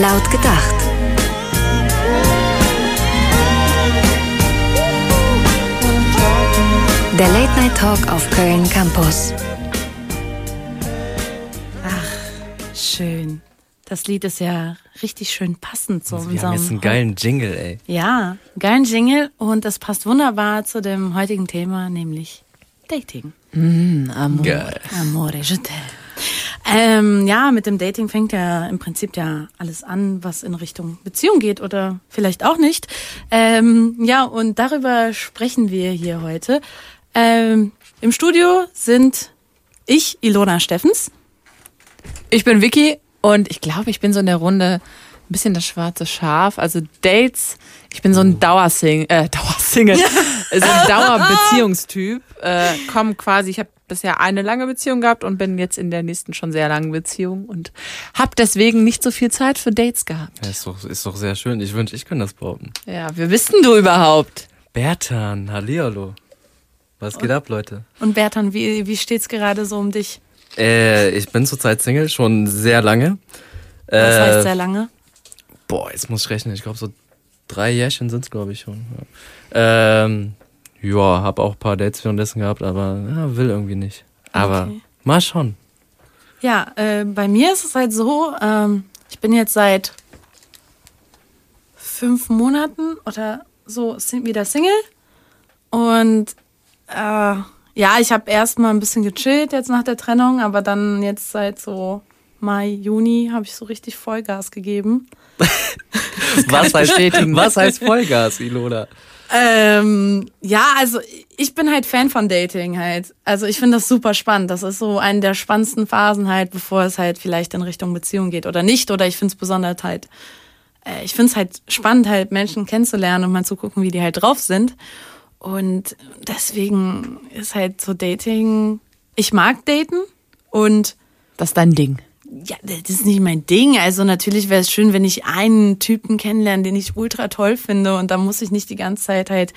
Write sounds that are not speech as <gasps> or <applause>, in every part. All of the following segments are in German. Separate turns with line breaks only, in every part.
Laut gedacht. Der Late Night Talk auf Köln Campus.
Ach, schön. Das Lied ist ja richtig schön passend zu
Wir haben jetzt einen geilen Jingle, ey.
ja, geilen Jingle und das passt wunderbar zu dem heutigen Thema, nämlich Dating.
Geil.
Amore, je t'aime. Ähm, ja, mit dem Dating fängt ja im Prinzip ja alles an, was in Richtung Beziehung geht oder vielleicht auch nicht. Ähm, ja, und darüber sprechen wir hier heute. Ähm, Im Studio sind ich, Ilona Steffens.
Ich bin Vicky und ich glaube, ich bin so in der Runde ein bisschen das schwarze Schaf. Also Dates, ich bin so ein Dauersing äh, Dauersingle, <laughs> so ein Dauerbeziehungstyp. Äh, komm quasi, ich habe bisher eine lange Beziehung gehabt und bin jetzt in der nächsten schon sehr langen Beziehung und habe deswegen nicht so viel Zeit für Dates gehabt.
Ja, ist, doch, ist doch sehr schön. Ich wünsche, ich könnte das behaupten.
Ja, wie bist denn du überhaupt?
Bertan, hallihallo. Was geht ab, Leute?
Und Bertan, wie, wie steht's gerade so um dich?
Äh, ich bin zurzeit Single, schon sehr lange.
Was
Äh,
heißt sehr lange?
Boah, jetzt muss ich rechnen. Ich glaube, so drei Jährchen sind's, glaube ich, schon. Ja, ähm, ja habe auch ein paar Dates währenddessen gehabt, aber ja, will irgendwie nicht. Aber
Okay.
mal schon.
Ja, äh, bei mir ist es halt so, ähm, ich bin jetzt seit fünf Monaten oder so wieder Single. Und äh, ja, ich habe erst mal ein bisschen gechillt jetzt nach der Trennung, aber dann jetzt seit so Mai, Juni habe ich so richtig Vollgas gegeben. <laughs>
Was heißt, was heißt Vollgas, Ilona?
Ähm, ja, also ich bin halt Fan von Dating halt. Also ich finde das super spannend. Das ist so eine der spannendsten Phasen halt, bevor es halt vielleicht in Richtung Beziehung geht oder nicht. Oder ich finde es besonders halt, äh, ich finde es halt spannend halt Menschen kennenzulernen und mal zu gucken, wie die halt drauf sind. Und deswegen ist halt so Dating, ich mag daten und
Das ist dein Ding.
Ja, das ist nicht mein Ding. Also natürlich wäre es schön, wenn ich einen Typen kennenlerne, den ich ultra toll finde und da muss ich nicht die ganze Zeit halt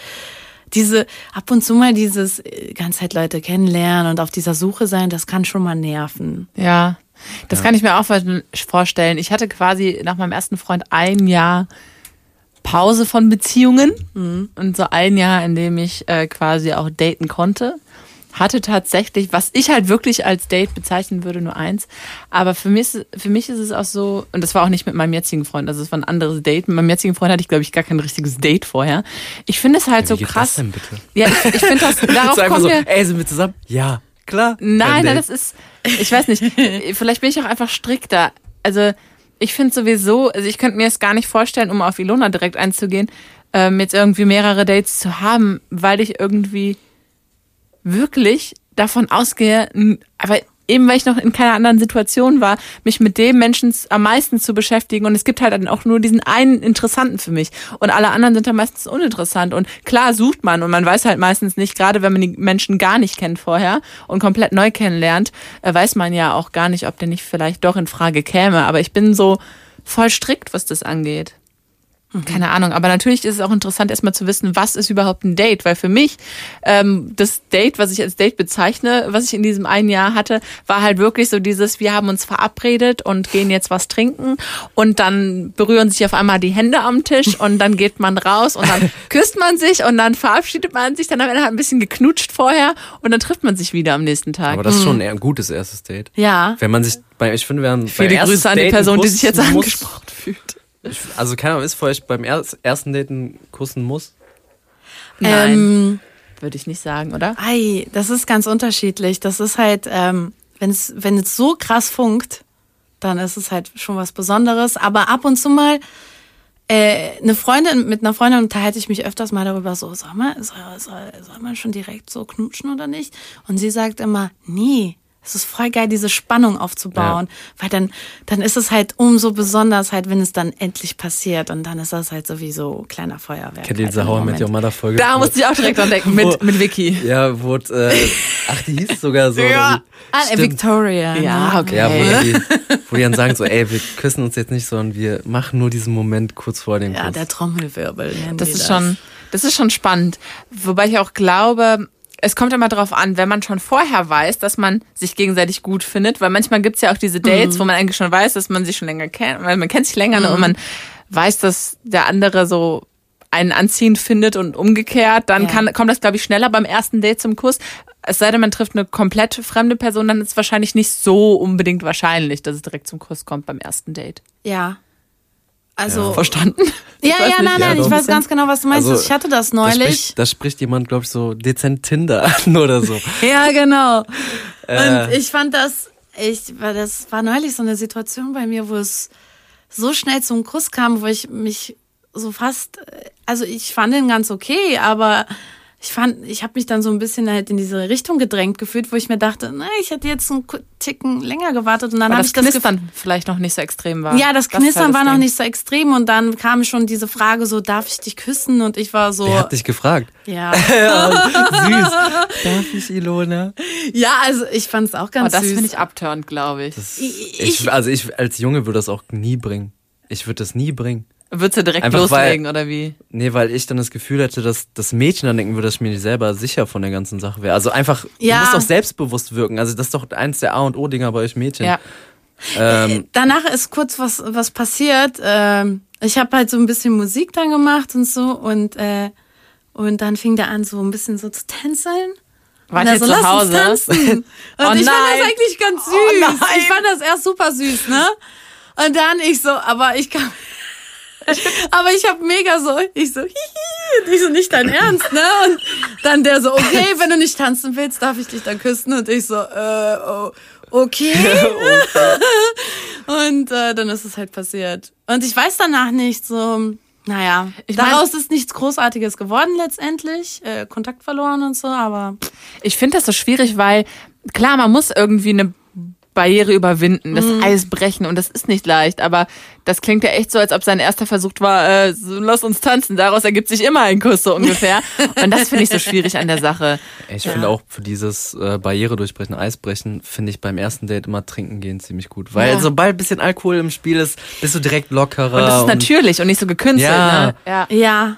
diese, ab und zu mal dieses äh, ganze Zeit Leute kennenlernen und auf dieser Suche sein, das kann schon mal nerven.
Ja, das kann ich mir auch vorstellen. Ich hatte quasi nach meinem ersten Freund ein Jahr Pause von Beziehungen und so ein Jahr, in dem ich äh, quasi auch daten konnte. Hatte tatsächlich, was ich halt wirklich als Date bezeichnen würde, nur eins. Aber für mich, ist- für mich ist es auch so, und das war auch nicht mit meinem jetzigen Freund, also es war ein anderes Date. Mit meinem jetzigen Freund hatte ich, glaube ich, gar kein richtiges Date vorher. Ich finde es halt
Wie
so krass.
das denn bitte?
Ja, ich, ich finde das, <laughs> darauf
einfach
kommen
so,
wir.
ey, sind wir zusammen? Ja, klar.
Nein, nein, das ist, ich weiß nicht, vielleicht bin ich auch einfach strikter. Also ich finde sowieso, also ich könnte mir es gar nicht vorstellen, um auf Ilona direkt einzugehen, ähm, jetzt irgendwie mehrere Dates zu haben, weil ich irgendwie wirklich davon ausgehe, aber eben weil ich noch in keiner anderen Situation war, mich mit dem Menschen am meisten zu beschäftigen. Und es gibt halt dann auch nur diesen einen Interessanten für mich. Und alle anderen sind dann meistens uninteressant. Und klar sucht man und man weiß halt meistens nicht, gerade wenn man die Menschen gar nicht kennt vorher und komplett neu kennenlernt, äh, weiß man ja auch gar nicht, ob der nicht vielleicht doch in Frage käme, aber ich bin so voll strikt, was das angeht. Keine Ahnung, aber natürlich ist es auch interessant, erstmal zu wissen, was ist überhaupt ein Date, weil für mich ähm, das Date, was ich als Date bezeichne, was ich in diesem einen Jahr hatte, war halt wirklich so dieses, wir haben uns verabredet und gehen jetzt was trinken und dann berühren sich auf einmal die Hände am Tisch und dann geht man raus und dann <laughs> küsst man sich und dann verabschiedet man sich, dann hat man ein bisschen geknutscht vorher und dann trifft man sich wieder am nächsten Tag.
Aber das ist schon eher ein gutes erstes Date.
Ja.
Wenn man sich, bei, ich finde, wir haben
Viele Grüße an die Person, die sich jetzt angesprochen fühlt.
Ich, also keiner ist für euch beim er ersten Daten kussen muss.
Nein,
Ähm,
würde ich nicht sagen, oder?
ei, das ist ganz unterschiedlich. Das ist halt, ähm, wenn es wenn es so krass funkt, dann ist es halt schon was Besonderes. Aber ab und zu mal äh, eine Freundin, mit einer Freundin unterhalte ich mich öfters mal darüber, so, soll man, soll, soll, soll man schon direkt so knutschen oder nicht? Und sie sagt immer, nee, es ist voll geil, diese Spannung aufzubauen, weil dann, dann ist es halt umso besonders halt, wenn es dann endlich passiert und dann ist das halt sowieso kleiner Feuerwerk.
Kennt ihr
halt
diese How I Met. Your Mother Folge?
Da musste ich auch direkt dran denken,
Wo-
mit, mit Vicky.
Ja, wo, äh, ach, die hieß sogar so.
Ja.
Ah,
Stimmt.
Victoria.
Ja,
ne?
okay.
Ja, wo die, wo die dann sagen so, ey, wir küssen uns jetzt nicht, sondern wir machen nur diesen Moment kurz vor dem
Ja,
Kuss.
der Trommelwirbel.
Das ist schon, das ist schon spannend. Wobei ich auch glaube, es kommt immer drauf an, wenn man schon vorher weiß, dass man sich gegenseitig gut findet, weil manchmal gibt's ja auch diese Dates, wo man eigentlich schon weiß, dass man sich schon länger kennt, weil man kennt sich länger ne, und man weiß, dass der andere so einen anziehend findet und umgekehrt, dann
Ja.
kann, kommt das, glaube ich, schneller beim ersten Date zum Kuss. Es sei denn, man trifft eine komplett fremde Person, dann ist es wahrscheinlich nicht so unbedingt wahrscheinlich, dass es direkt zum Kuss kommt beim ersten Date.
Ja. Also.
Verstanden? <laughs>
Ja,
weiß
ja,
nicht.
nein, nein,
Ja,
ich weiß ganz genau, was du meinst.
Also,
ich hatte das
Da
neulich.
spricht, da spricht jemand, glaube ich, so dezent Tinder <laughs> an oder so.
Ja, genau.
Äh.
Und ich fand das, ich, das war neulich so eine Situation bei mir, wo es so schnell zum Kuss kam, wo ich mich so fast, also ich fand den ganz okay, aber ich fand, ich habe mich dann so ein bisschen halt in diese Richtung gedrängt gefühlt, wo ich mir dachte, na, ich hätte jetzt einen Ticken länger gewartet und dann habe
das
ich das
Knistern vielleicht noch nicht so extrem war.
ja, das
ist halt
Knistern war noch nicht so extrem und dann kam schon diese Frage so, darf ich dich küssen? Und ich war so,
Wer hat dich gefragt?
ja, <laughs>
Süß. Darf ich, Ilona?
ja, also ich fand es auch
Oh,
ganz
das
süß.
finde ich abturnt, glaube ich.
Ich, also ich als Junge würde das auch nie bringen. Ich würde das nie bringen.
Würdest du direkt
Einfach
loslegen, oder wie?
Nee, weil ich dann das Gefühl hätte, dass das Mädchen dann denken würde, dass ich mir nicht selber sicher von der ganzen Sache wäre. Also einfach,
Ja.
du musst doch selbstbewusst wirken. Also das ist doch eins der A und O-Dinger bei euch Mädchen.
Ja.
Ähm,
danach ist kurz was was passiert. Ähm, ich habe halt so ein bisschen Musik dann gemacht und so und äh, und dann fing der an so ein bisschen so zu tänzeln. Er
ihr
so,
zu
"Lass uns
Hause?
tanzen. <laughs> Und
Oh
ich fand das eigentlich ganz süß.
Oh
ich fand das erst super süß, ne? Und dann ich so, aber ich kann <laughs> aber ich habe mega so, ich so, hihi, und ich so, nicht dein Ernst, ne? Und dann der so, okay, wenn du nicht tanzen willst, darf ich dich dann küssen? Und ich so, äh, oh, okay. <laughs> <laughs> Und äh, dann ist es halt passiert. Und ich weiß danach nicht so, naja,
Ich mein-
daraus ist nichts Großartiges geworden letztendlich. Äh, Kontakt verloren und so, aber
Ich finde das so schwierig, weil klar, man muss irgendwie eine Barriere überwinden, das
Mhm.
Eis brechen und das ist nicht leicht, aber das klingt ja echt so, als ob sein erster Versuch war, äh, so, lass uns tanzen, daraus ergibt sich immer ein Kuss so ungefähr. <laughs> und das finde ich so schwierig an der Sache.
ich finde auch für dieses äh, Barriere durchbrechen, Eisbrechen, finde ich beim ersten Date immer trinken gehen ziemlich gut. Weil
Ja.
sobald ein bisschen Alkohol im Spiel ist, bist du direkt lockerer.
Und das ist natürlich und nicht so gekünstelt,
Ja.
ne? Ja.
ja.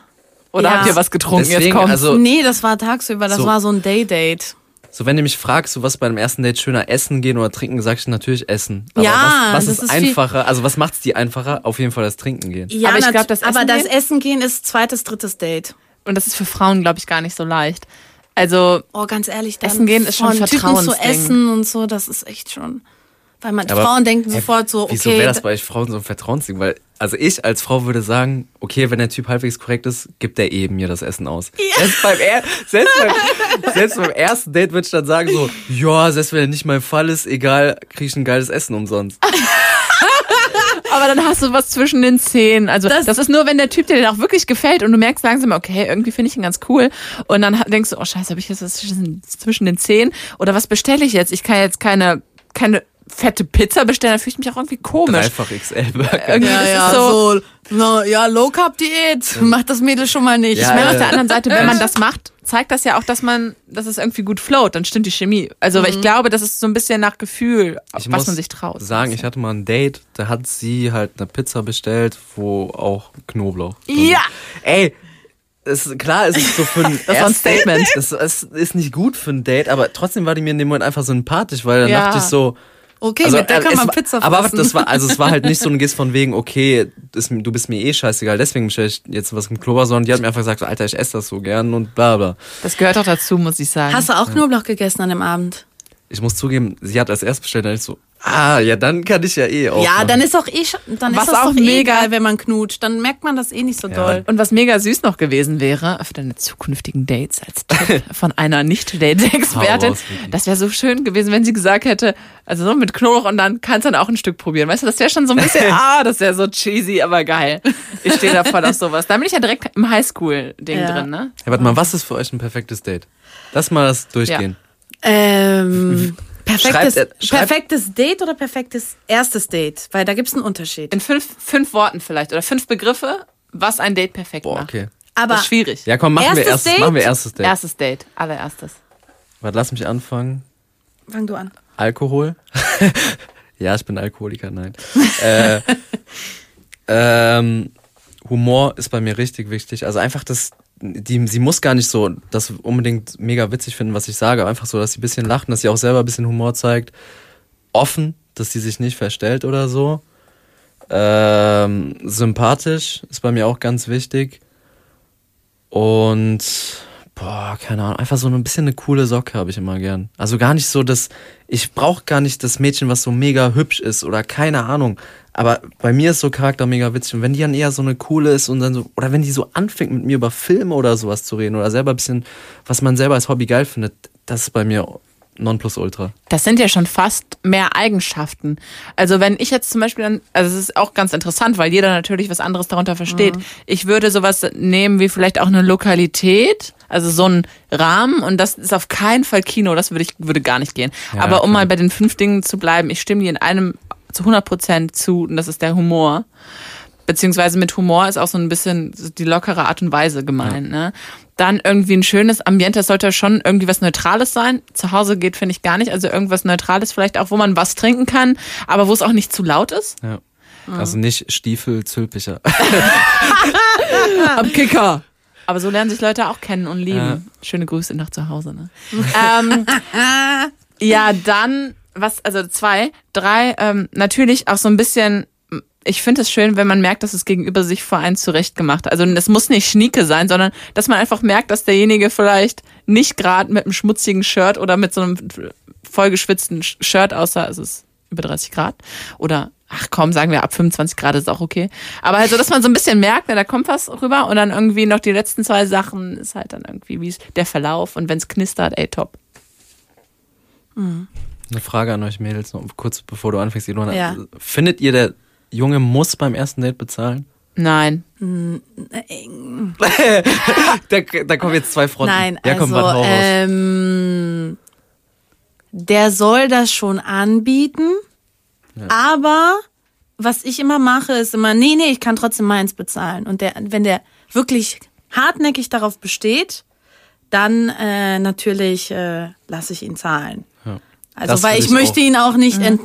Oder
Ja.
habt ihr was getrunken?
Deswegen,
Jetzt kommt.
also
nee, das war tagsüber, das
So.
war so ein Day-Date.
So, wenn du mich fragst, so was bei einem ersten Date schöner essen gehen oder trinken, sag ich natürlich essen. Aber
Ja,
was, was
das
ist,
ist
einfacher? Also was macht's die einfacher? Auf jeden Fall das Trinken gehen.
Ja,
Aber ich
nat-
glaub, das
aber
Essen
das
gehen-
Essen gehen ist zweites, drittes Date.
und das ist für Frauen, glaube ich, gar nicht so leicht. Also,
Oh, ganz ehrlich, dann
Essen gehen ist schon ein
von Typen zu
Vertrauensding.
essen und so, das ist echt schon. Weil man,
Aber-
Frauen denken sofort so,
Wieso
okay.
wäre das bei euch Frauen so ein Vertrauensding? Weil, also ich als Frau würde sagen, okay, wenn der Typ halbwegs korrekt ist, gibt er eben mir das Essen aus. Selbst, beim er selbst, beim, selbst beim ersten Date würde ich dann sagen so, ja, selbst wenn er nicht mein Fall ist, egal, krieg ich ein geiles Essen umsonst.
aber dann hast du was zwischen den Zähnen. Also das,
Das-
ist nur, wenn der Typ dir dann auch wirklich gefällt und du merkst langsam, okay, irgendwie finde ich ihn ganz cool. Und dann denkst du, oh scheiße, habe ich jetzt was zwischen zwischen den Zähnen? Oder was bestelle ich jetzt? Ich kann jetzt keine, keine fette Pizza bestellen, dann fühle ich mich auch irgendwie komisch.
Dreifach XL-Burger.
Irgendwie
ja,
ist es
ja,
so,
so, na, ja, Low Carb Diät, macht das Mädel schon mal nicht.
Ja,
Ich meine, auf
äh,
der anderen Seite, wenn man das macht, zeigt das ja auch, dass man, dass es irgendwie gut float, dann stimmt die Chemie. Also
Mhm.
ich glaube, das ist so ein bisschen nach Gefühl,
Ich
was
muss
man sich traut.
sagen, ich hatte mal ein Date, da hat sie halt eine Pizza bestellt, wo auch Knoblauch.
Ja.
war. Ey, es, klar, es ist so für ein <laughs>
Das war ein Statement.
Das, es ist nicht gut für ein Date, aber trotzdem war die mir in dem Moment einfach sympathisch, weil dann
Ja.
dachte ich so.
Okay, mit der
äh,
kann man
war-
Pizza
Aber
fressen.
das war, also es war halt nicht so ein <laughs> Gist von wegen, okay, das, du bist mir eh scheißegal, deswegen bestell ich jetzt was mit Knoblauch, sondern die hat mir einfach gesagt, Alter, ich esse das so gern und bla bla.
Das gehört auch dazu, muss ich sagen.
Hast du auch Knoblauch gegessen an dem Abend?
Ich muss zugeben, sie hat als erst bestellt, dann ich so, ah, ja, dann kann ich ja eh auch.
Ja,
machen.
dann ist auch eh, sch- dann
Was
ist das
auch
doch eh
mega-
egal, wenn man knutscht. Dann merkt man das eh nicht so
Ja.
doll.
Und was mega süß noch gewesen wäre, für deine zukünftigen Dates als Tipp <laughs> von einer Nicht-Date-Expertin, das wäre so schön gewesen, wenn sie gesagt hätte, also so mit Knoblauch und dann kannst du dann auch ein Stück probieren. Weißt du, das wäre schon so ein bisschen, <laughs> ah, das wäre so cheesy, aber geil. Ich stehe da voll auf sowas. Da bin ich ja direkt im Highschool-Ding
Ja.
drin, ne?
Ja, warte mal, was ist für euch ein perfektes Date? Lass mal das durchgehen.
Ähm, <laughs> perfektes,
Schreibt er- schreibt-
perfektes Date oder perfektes erstes Date? Weil da gibt's einen Unterschied.
In fünf, fünf Worten vielleicht oder fünf Begriffe, was ein Date perfekt
Boah,
macht.
okay.
Aber
Das ist schwierig.
Ja, komm, machen wir
Erstes
erstes,
Date?
machen wir erstes Date.
Erstes Date, allererstes.
Warte, lass mich anfangen.
fang du an.
Alkohol. <laughs> ja, ich bin Alkoholiker, nein. <laughs> äh, ähm, Humor ist bei mir richtig wichtig. Also einfach das, die, sie muss gar nicht so das unbedingt mega witzig finden, was ich sage, einfach so, dass sie ein bisschen lacht und dass sie auch selber ein bisschen Humor zeigt. Offen, dass sie sich nicht verstellt oder so. Ähm, sympathisch ist bei mir auch ganz wichtig. Und boah, keine Ahnung, einfach so ein bisschen eine coole Socke habe ich immer gern. Also gar nicht so das, ich brauche gar nicht das Mädchen, was so mega hübsch ist oder keine Ahnung. Aber bei mir ist so Charakter mega witzig. Und wenn die dann eher so eine coole ist und dann so, oder wenn die so anfängt mit mir über Filme oder sowas zu reden oder selber ein bisschen, was man selber als Hobby geil findet, das ist bei mir Nonplusultra.
Das sind ja schon fast mehr Eigenschaften. Also wenn ich jetzt zum Beispiel dann, also es ist auch ganz interessant, weil jeder natürlich was anderes darunter versteht. Ich würde sowas nehmen wie vielleicht auch eine Lokalität, also so ein Rahmen und das ist auf keinen Fall Kino, das würde ich, würde gar nicht gehen.
Ja,
Aber um
klar.
mal bei den fünf Dingen zu bleiben, ich stimme dir in einem zu 100 Prozent zu und das ist der Humor. Beziehungsweise mit Humor ist auch so ein bisschen die lockere Art und Weise gemeint. Ne? Dann irgendwie ein schönes Ambiente, das sollte schon irgendwie was Neutrales sein. Zu Hause geht, finde ich gar nicht. Also irgendwas Neutrales vielleicht auch, wo man was trinken kann, aber wo es auch nicht zu laut ist.
Ja. Also nicht Stiefel, Zülpicher. <laughs>
Am Kicker. Aber so lernen sich Leute auch kennen und lieben.
Ja.
Schöne Grüße nach zu Hause. Ne? ähm, ja, dann, was, also zwei, drei, ähm, natürlich auch so ein bisschen, ich finde es schön, wenn man merkt, dass es gegenüber sich vor einen zurechtgemacht hat. Also es muss nicht Schnieke sein, sondern dass man einfach merkt, dass derjenige vielleicht nicht gerade mit einem schmutzigen Shirt oder mit so einem vollgeschwitzten Shirt aussah, es ist über 30 Grad oder ach komm, sagen wir ab 25 Grad ist auch okay. Aber also, dass man so ein bisschen merkt, na, da kommt was rüber und dann irgendwie noch die letzten zwei Sachen ist halt dann irgendwie wie der Verlauf und wenn es knistert, ey, top.
Eine Frage an euch Mädels, noch kurz bevor du anfängst, Ilona.
Ja.
Findet ihr, der Junge muss beim ersten Date bezahlen?
Nein. <laughs>
Da, da kommen jetzt zwei Fronten.
Nein,
ja, komm,
also ähm, der soll das schon anbieten, aber was ich immer mache, ist immer, nee, nee, ich kann trotzdem meins bezahlen. Und der, wenn der wirklich hartnäckig darauf besteht, dann äh, natürlich äh, lasse ich ihn zahlen.
Ja.
Also,
Das
weil ich
ich
möchte
auch.
ihn auch nicht ent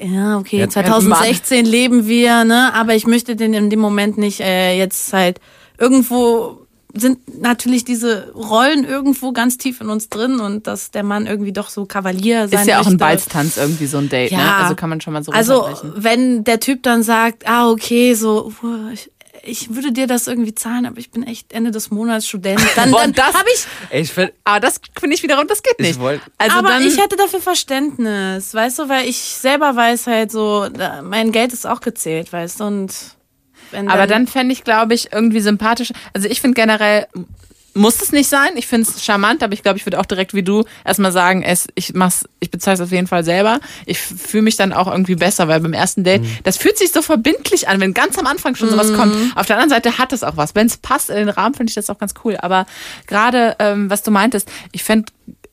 ja, okay,
Ja,
2016 leben wir, ne? Aber ich möchte den in dem Moment nicht äh, jetzt halt irgendwo sind natürlich diese Rollen irgendwo ganz tief in uns drin und dass der Mann irgendwie doch so Kavalier sein
Ist ja auch ein. Balztanz irgendwie so ein Date, ne?
Ja.
Also kann man schon mal so
Also, wenn der Typ dann sagt, ah, okay, so, uh, ich, ich würde dir das irgendwie zahlen, aber ich bin echt Ende des Monats Student, dann, dann <laughs>
das-
habe ich,
ich find,
Aber das finde ich wiederum, das geht
Ich
nicht.
wollt-
also
aber
dann,
ich hätte dafür Verständnis, weißt du, weil ich selber weiß halt so, mein Geld ist auch gezählt, weißt du, und wenn
Aber dann fände ich, glaube ich, irgendwie sympathisch. Also ich finde generell, muss es nicht sein. Ich finde es charmant, aber ich glaube, ich würde auch direkt wie du erstmal sagen, es, ich mach's, ich bezahle es auf jeden Fall selber. Ich fühle mich dann auch irgendwie besser, weil beim ersten Date, das fühlt sich so verbindlich an, wenn ganz am Anfang schon sowas kommt. Auf der anderen Seite hat es auch was. Wenn es passt in den Rahmen, finde ich das auch ganz cool. Aber gerade, ähm, was du meintest, ich fände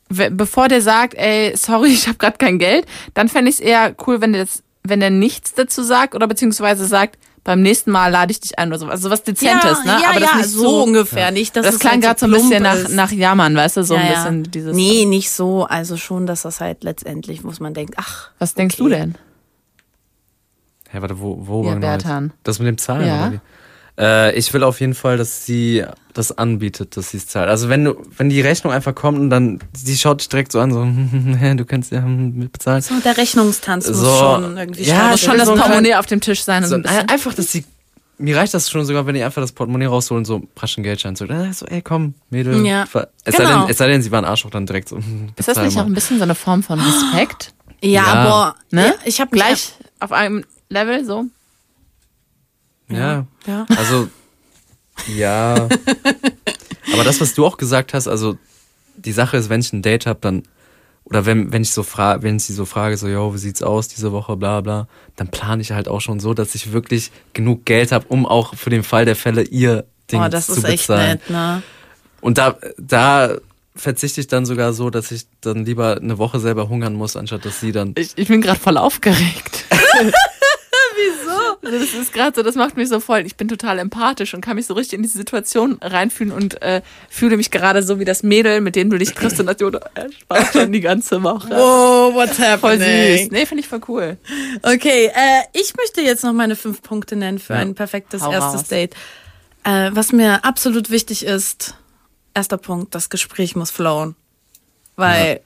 bevor der sagt, ey, sorry, <laughs> ich habe gerade kein Geld, dann fände ich es eher cool, wenn der das, wenn der nichts dazu sagt oder beziehungsweise sagt, beim nächsten Mal lade ich dich ein oder so. Also was Dezentes,
ja,
ne?
Ja,
Aber das
ja,
nicht
so
so
ungefähr, nicht, dass
das
es
klang
halt
gerade so ein bisschen nach, nach Jammern, weißt du, so ein bisschen
ja.
dieses.
Nee, nicht so. Also schon, dass das halt letztendlich, muss man denken, ach.
Was denkst
okay.
du denn?
Hä, warte, wo, wo
Ja? Bertan.
Das mit dem Zahlen,
Ja.
Äh, ich will auf jeden Fall, dass sie das anbietet, dass sie es zahlt. Also wenn du, wenn die Rechnung einfach kommt und dann, sie schaut dich direkt so an, so, <laughs> du kannst ja mit bezahlen.
So, der Rechnungstanz muss
So,
schon irgendwie
ja.
Muss schon das
so
Portemonnaie auf dem Tisch sein.
So,
ein
einfach, dass sie, mir reicht das schon sogar, wenn die einfach das Portemonnaie rausholen und so raschen Geldschein so, äh, so, ey, komm, Mädel.
Ja.
Es, sei
Genau.
denn, es sei denn, sie war ein Arschloch, dann direkt so, <laughs>
ist das nicht auch ein bisschen so eine Form von Respekt?
Ja,
Ja.
boah.
Ne?
Ja, ich habe
Gleich auf einem Level so?
Ja.
Ja.
Also, ja. Aber das, was du auch gesagt hast, also die Sache ist, wenn ich ein Date habe, dann, oder wenn, wenn ich so frage, wenn ich sie so frage, so, yo, wie sieht's aus diese Woche, bla bla, dann plane ich halt auch schon so, dass ich wirklich genug Geld habe, um auch für den Fall der Fälle ihr Ding
Oh, das
zu
ist echt
bezahlen.
nett, ne?
Und da, da verzichte ich dann sogar so, dass ich dann lieber eine Woche selber hungern muss, anstatt dass sie dann.
Ich, ich bin gerade voll aufgeregt. <laughs> Also das ist gerade so, das macht mich so voll. Ich bin total empathisch und kann mich so richtig in diese Situation reinfühlen und äh, fühle mich gerade so wie das Mädel, mit dem du dich triffst und das er spart schon die ganze Woche.
Wow, what's
Voll
happening?
süß. Nee, finde ich voll cool.
Okay, äh, ich möchte jetzt noch meine fünf Punkte nennen für
Ja.
ein perfektes
Hau
erstes
raus.
Date. Äh, was mir absolut wichtig ist, erster Punkt, das Gespräch muss flowen. Weil,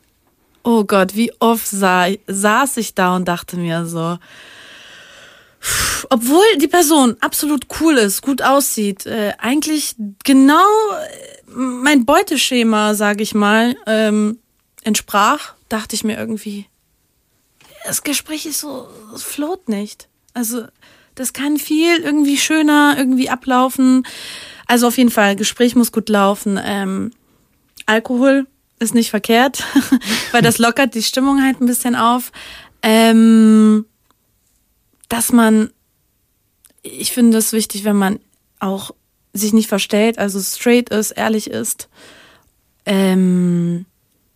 oh Gott, wie oft sah, saß ich da und dachte mir so, obwohl die Person absolut cool ist, gut aussieht, äh, eigentlich genau äh, mein Beuteschema, sage ich mal, ähm, entsprach, dachte ich mir irgendwie, das Gespräch ist so, es float nicht. Also das kann viel irgendwie schöner irgendwie ablaufen. Also auf jeden Fall, Gespräch muss gut laufen. Ähm, Alkohol ist nicht verkehrt, <laughs> weil das lockert die Stimmung halt ein bisschen auf. Ähm, dass man, ich finde es wichtig, wenn man auch sich nicht verstellt, also straight ist, ehrlich ist, ähm,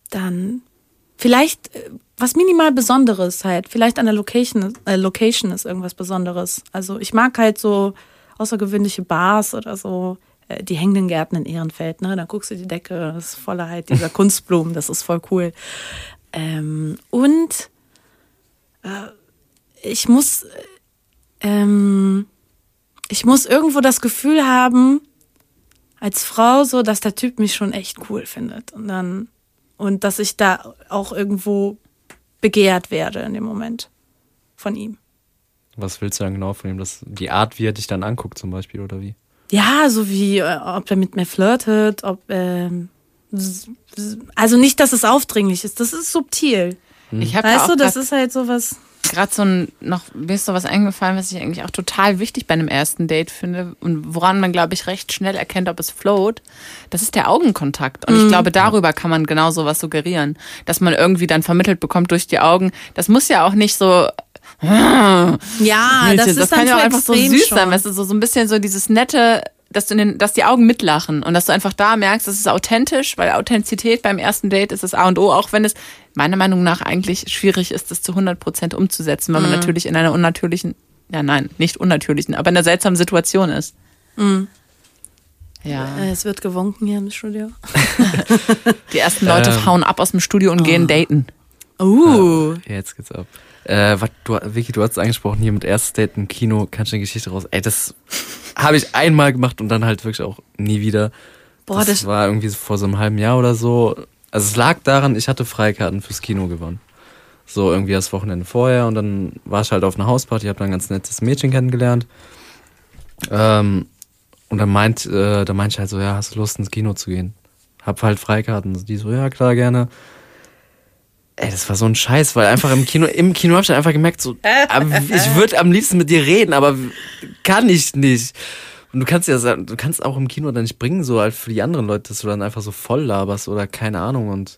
dann vielleicht äh, was minimal Besonderes halt. Vielleicht an der Location, äh, Location ist irgendwas Besonderes. Also ich mag halt so außergewöhnliche Bars oder so. Äh, die hängenden Gärten in Ehrenfeld, ne? Da guckst du die Decke, das ist voller halt dieser <laughs> Kunstblumen, das ist voll cool. Ähm, und äh, ich muss, äh, ähm, ich muss irgendwo das Gefühl haben, als Frau so, dass der Typ mich schon echt cool findet. Und dann, und dass ich da auch irgendwo begehrt werde in dem Moment von ihm.
Was willst du dann genau von ihm? Das, die Art, wie er dich dann anguckt zum Beispiel, oder wie?
Ja, so wie, äh, ob er mit mir flirtet, ob, ähm, also nicht, dass es aufdringlich ist, das ist subtil.
Ich habe
Weißt
auch
du, das ist halt sowas.
Gerade so ein, noch, mir ist so was eingefallen, was ich eigentlich auch total wichtig bei einem ersten Date finde und woran man, glaube ich, recht schnell erkennt, ob es float, das ist der Augenkontakt. Und ich glaube, darüber kann man genau sowas suggerieren, dass man irgendwie dann vermittelt bekommt durch die Augen. Das muss ja auch nicht so,
Ja,
Mädchen,
das ist dann
kann ja auch einfach so
extrem
süß
schon.
sein, weißt du, so, so ein bisschen so dieses nette, dass du in den, dass die Augen mitlachen und dass du einfach da merkst, das ist authentisch, weil Authentizität beim ersten Date ist das A und O, auch wenn es meiner Meinung nach eigentlich schwierig ist, das zu 100 Prozent umzusetzen, weil man natürlich in einer unnatürlichen, ja nein, nicht unnatürlichen, aber in einer seltsamen Situation ist. Ja.
Äh, Es wird gewunken hier im Studio. <laughs>
Die ersten Leute
Ähm.
hauen ab aus dem Studio und gehen daten.
Uh.
Ja, jetzt geht's ab. Äh, was, du, Vicky, du hast es angesprochen, hier mit erstes Date im Kino, kannst du eine Geschichte raus? Ey, das habe ich einmal gemacht und dann halt wirklich auch nie wieder.
Boah,
das,
das-
war irgendwie vor so einem halben Jahr oder so. Also es lag daran, ich hatte Freikarten fürs Kino gewonnen. So irgendwie das Wochenende vorher und dann war ich halt auf einer Hausparty, habe dann ein ganz nettes Mädchen kennengelernt. Ähm, und dann meint, äh, da meinte ich halt so, ja, hast du Lust ins Kino zu gehen? Hab halt Freikarten. Die so, ja klar, gerne. Ey, das war so ein Scheiß, weil einfach im Kino, im Kino hab ich dann einfach gemerkt, so, ich würde am liebsten mit dir reden, aber kann ich nicht. Und du kannst ja sagen, du kannst auch im Kino dann nicht bringen, so halt für die anderen Leute, dass du dann einfach so voll laberst oder keine Ahnung. Und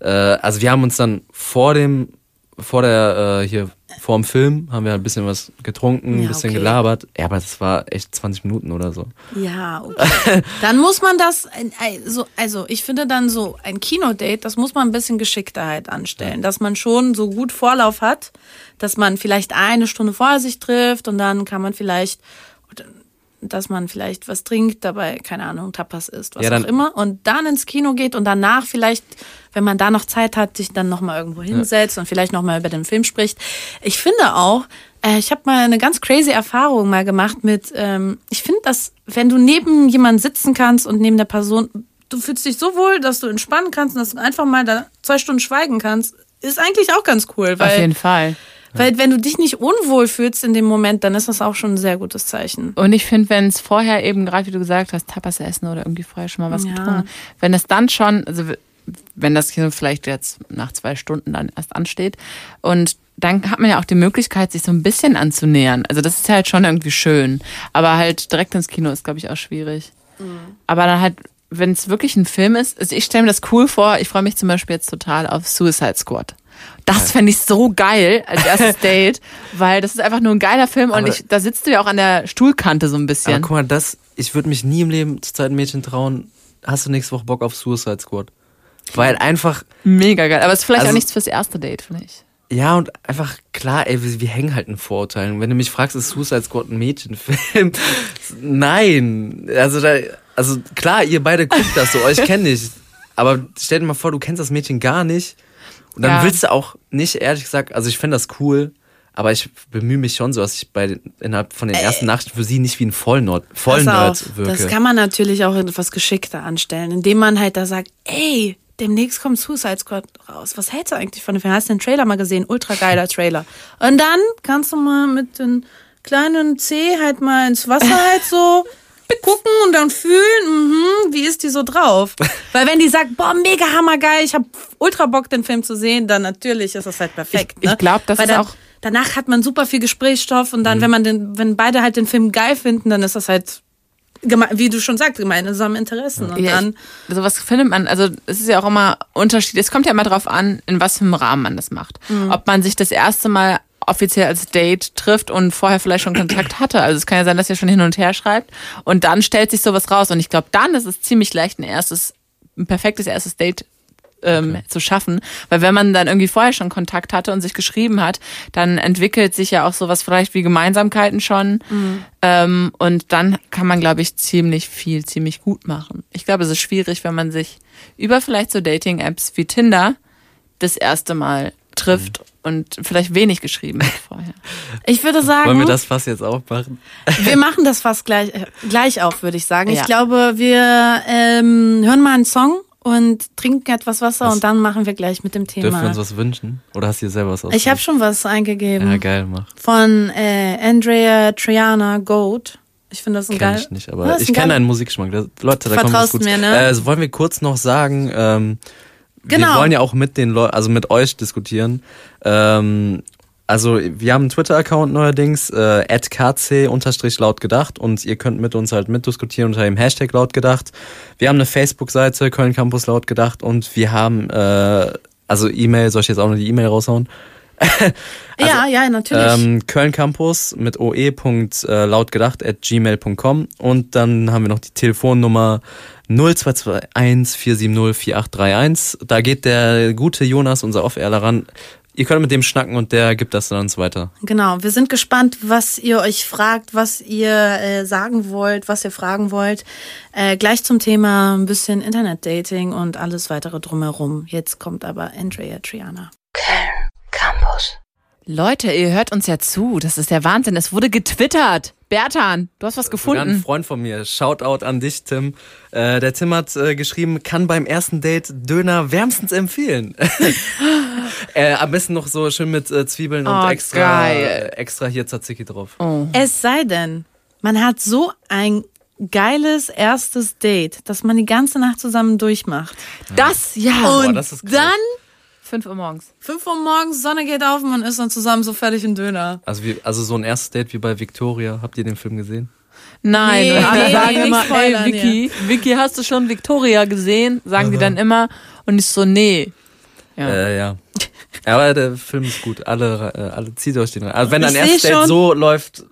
äh, also wir haben uns dann vor dem, vor der, äh, hier, vor dem Film, haben wir ein bisschen was getrunken, ein
Ja,
bisschen
okay.
gelabert. Ja, aber das war echt 20 Minuten oder so.
Ja, okay. <laughs> Dann muss man das, also, also ich finde dann so ein Kinodate, das muss man ein bisschen geschickter halt anstellen, dass man schon so gut Vorlauf hat, dass man vielleicht eine Stunde vorher sich trifft und dann kann man vielleicht, dass man vielleicht was trinkt, dabei, keine Ahnung, Tapas isst, was
Ja, dann-
auch immer, und dann ins Kino geht und danach vielleicht, wenn man da noch Zeit hat, sich dann nochmal irgendwo hinsetzt und vielleicht nochmal über den Film spricht. Ich finde auch, äh, ich habe mal eine ganz crazy Erfahrung mal gemacht mit, ähm, ich finde, dass wenn du neben jemandem sitzen kannst und neben der Person, du fühlst dich so wohl, dass du entspannen kannst und dass du einfach mal da zwei Stunden schweigen kannst, ist eigentlich auch ganz cool,
Auf
weil,
jeden Fall.
Weil wenn du dich nicht unwohl fühlst in dem Moment, dann ist das auch schon ein sehr gutes Zeichen.
Und ich finde, wenn es vorher eben, gerade wie du gesagt hast, Tapas essen oder irgendwie vorher schon mal was
Ja.
getrunken, wenn es dann schon, also wenn das Kino vielleicht jetzt nach zwei Stunden dann erst ansteht und dann hat man ja auch die Möglichkeit, sich so ein bisschen anzunähern. Also das ist halt schon irgendwie schön. Aber halt direkt ins Kino ist, glaube ich, auch schwierig. Aber dann halt, wenn es wirklich ein Film ist, also ich stelle mir das cool vor, ich freue mich zum Beispiel jetzt total auf Suicide Squad. Das fände ich so geil als <laughs> erstes Date, weil das ist einfach nur ein geiler Film und
Aber-
ich, da sitzt du ja auch an der Stuhlkante so ein
Aber
bisschen.
guck mal, das, ich würde mich nie im Leben zur Zeit ein Mädchen trauen. Hast du nächste Woche Bock auf Suicide Squad? Weil einfach,
Mega geil. Aber es ist vielleicht
Also-
auch nichts fürs erste Date, finde ich.
ja und einfach klar, ey, wir, wir hängen halt in Vorurteilen. Wenn du mich fragst, ist Suicide Squad ein Mädchenfilm? <laughs> Nein. Also da, also klar, ihr beide guckt das so, euch kenne ich. Aber stell dir mal vor, du kennst das Mädchen gar nicht. Und dann
Ja.
willst du auch nicht, ehrlich gesagt, also ich fände das cool, aber ich bemühe mich schon so, dass ich bei innerhalb von den ersten Nachrichten für sie nicht wie ein Vollnerd, Vollnerd wirke.
das kann man natürlich auch etwas geschickter anstellen, indem man halt da sagt, ey, demnächst kommt Suicide Squad raus. Was hältst du eigentlich von dem Film? Hast du den Trailer mal gesehen? Ultra geiler Trailer. Und dann kannst du mal mit den kleinen C halt mal ins Wasser halt so gucken und dann fühlen, mhm, wie ist die so drauf? <laughs> Weil wenn die sagt, boah, mega hammergeil, ich hab ultra Bock, den Film zu sehen, dann natürlich ist das halt perfekt.
Ich- ich
ne?
glaub, das
Weil
ist
dann,
auch-
Danach hat man super viel Gesprächsstoff und
Mhm.
dann, wenn man den, wenn beide halt den Film geil finden, dann ist das halt wie du schon sagst, gemeinsame Interessen. Und
Ja,
dann,
ich, sowas findet man, also es ist ja auch immer Unterschied. Es kommt ja immer drauf an, in was für einem Rahmen man das macht.
Mhm.
Ob man sich das erste Mal offiziell als Date trifft und vorher vielleicht schon Kontakt hatte. Also es kann ja sein, dass ihr schon hin und her schreibt und dann stellt sich sowas raus. Und ich glaube, dann ist es ziemlich leicht, ein erstes, ein perfektes erstes Date ähm, zu schaffen. Weil wenn man dann irgendwie vorher schon Kontakt hatte und sich geschrieben hat, dann entwickelt sich ja auch sowas vielleicht wie Gemeinsamkeiten schon. Ähm, und dann kann man, glaube ich, ziemlich viel, ziemlich gut machen. Ich glaube, es ist schwierig, wenn man sich über vielleicht so Dating-Apps wie Tinder das erste Mal trifft und vielleicht wenig geschrieben hat vorher. <laughs>
ich würde sagen,
Wollen wir das fast jetzt aufmachen? <laughs>
wir machen das fast gleich, äh, gleich auf, würde ich sagen.
Ja.
Ich glaube, wir ähm, hören mal einen Song und trinken etwas Wasser und dann machen wir gleich mit dem
Dürfen wir
Thema.
uns was wünschen? Oder hast du dir selber was
Ich habe schon was
Ja,
eingegeben
geil, mach.
von äh, Andrea Triana Goat. Ich finde das ein
Kenn
geil.
ich nicht, aber ich
ein
kenne deinen Musikgeschmack. Das, Leute, da kommt was
Vertraust
Gutes.
mir, ne?
Äh, wollen wir kurz noch sagen, ähm, wir
Genau.
wollen ja auch mit den Leuten, also mit euch diskutieren. Ähm, also wir haben einen Twitter-Account neuerdings, äh, @kc laut gedacht und ihr könnt mit uns halt mitdiskutieren unter dem Hashtag laut gedacht. Wir haben eine Facebook-Seite Köln Campus laut gedacht und wir haben äh, also E-Mail, soll ich jetzt auch noch die E-Mail raushauen? <laughs>
ja, ja, natürlich.
Also, Ähm, Köln Campus mit oe.lautgedacht at gmail.com und dann haben wir noch die Telefonnummer 0221 470 4831. Da geht der gute Jonas, unser Off-Airler, ran. Ihr könnt mit dem schnacken und der gibt das dann uns weiter.
Genau, wir sind gespannt, was ihr euch fragt, was ihr äh, sagen wollt, was ihr fragen wollt. Äh, gleich zum Thema ein bisschen Internetdating und alles weitere drumherum. Jetzt kommt aber Andrea Triana.
Köln Campus.
Leute, ihr hört uns ja zu. Das ist der Wahnsinn. Es wurde getwittert. Bertan, du hast was
Sogar ein
gefunden.
Freund von mir, Shoutout an dich, Tim. Äh, der Tim hat äh, geschrieben, kann beim ersten Date Döner wärmstens empfehlen. <laughs> äh, am besten noch so schön mit äh, Zwiebeln und
Oh,
extra,
geil.
äh, extra hier Tzatziki drauf.
Oh.
Es sei denn, man hat so ein geiles erstes Date, dass man die ganze Nacht zusammen durchmacht.
Das, ja.
Boah,
Und
das ist krass.
dann
5 Uhr morgens.
5 Uhr morgens, Sonne geht auf und man ist dann zusammen so fertig in Döner.
Also, wie, also so ein erstes Date wie bei Victoria. Habt ihr den Film gesehen?
Nein,
Nee,
und <laughs> alle
nee,
sagen
nicht
immer, ey, Vicky, Vicky, hast du schon Victoria gesehen? Sagen die dann immer. Und ich so, nee. Ja.
Äh, ja. <laughs> Aber der Film ist gut. Alle, äh, alle zieht euch den rein. Also wenn
Ich
ein erstes Date so läuft,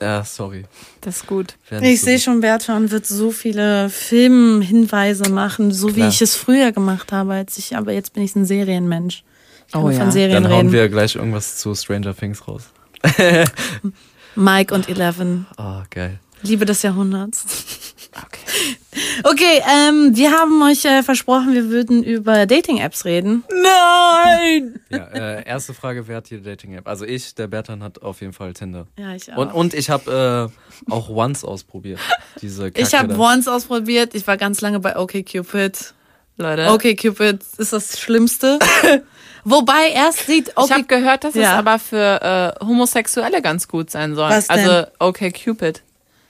ja, sorry.
Das ist gut.
Ich
so
sehe schon, Bertrand wird so viele Filmhinweise machen, so wie
Klar.
ich es früher gemacht habe, als ich, aber jetzt bin ich ein Serienmensch. Ich kann
Oh
von
ja.
Serien
Dann hauen
reden.
wir gleich irgendwas zu Stranger Things raus.
Mike und Eleven,
Oh, geil.
Liebe des Jahrhunderts.
Okay.
Okay, ähm, wir haben euch äh, versprochen, wir würden über Dating-Apps reden.
Nein! <laughs>
Ja, äh, erste Frage, wer hat hier Dating-App? Also ich, der Bertan hat auf jeden Fall Tinder.
Ja, ich auch.
Und, und ich habe äh, auch Once ausprobiert. Diese Kacke <laughs>
ich habe. Once ausprobiert. Ich war ganz lange bei OkCupid.
Leute.
OkCupid ist das Schlimmste. <laughs> Wobei erst sieht
Ich
okay,
habe gehört, dass es
Ja.
aber für äh, Homosexuelle ganz gut sein soll.
Was denn?
Also, okay, Cupid.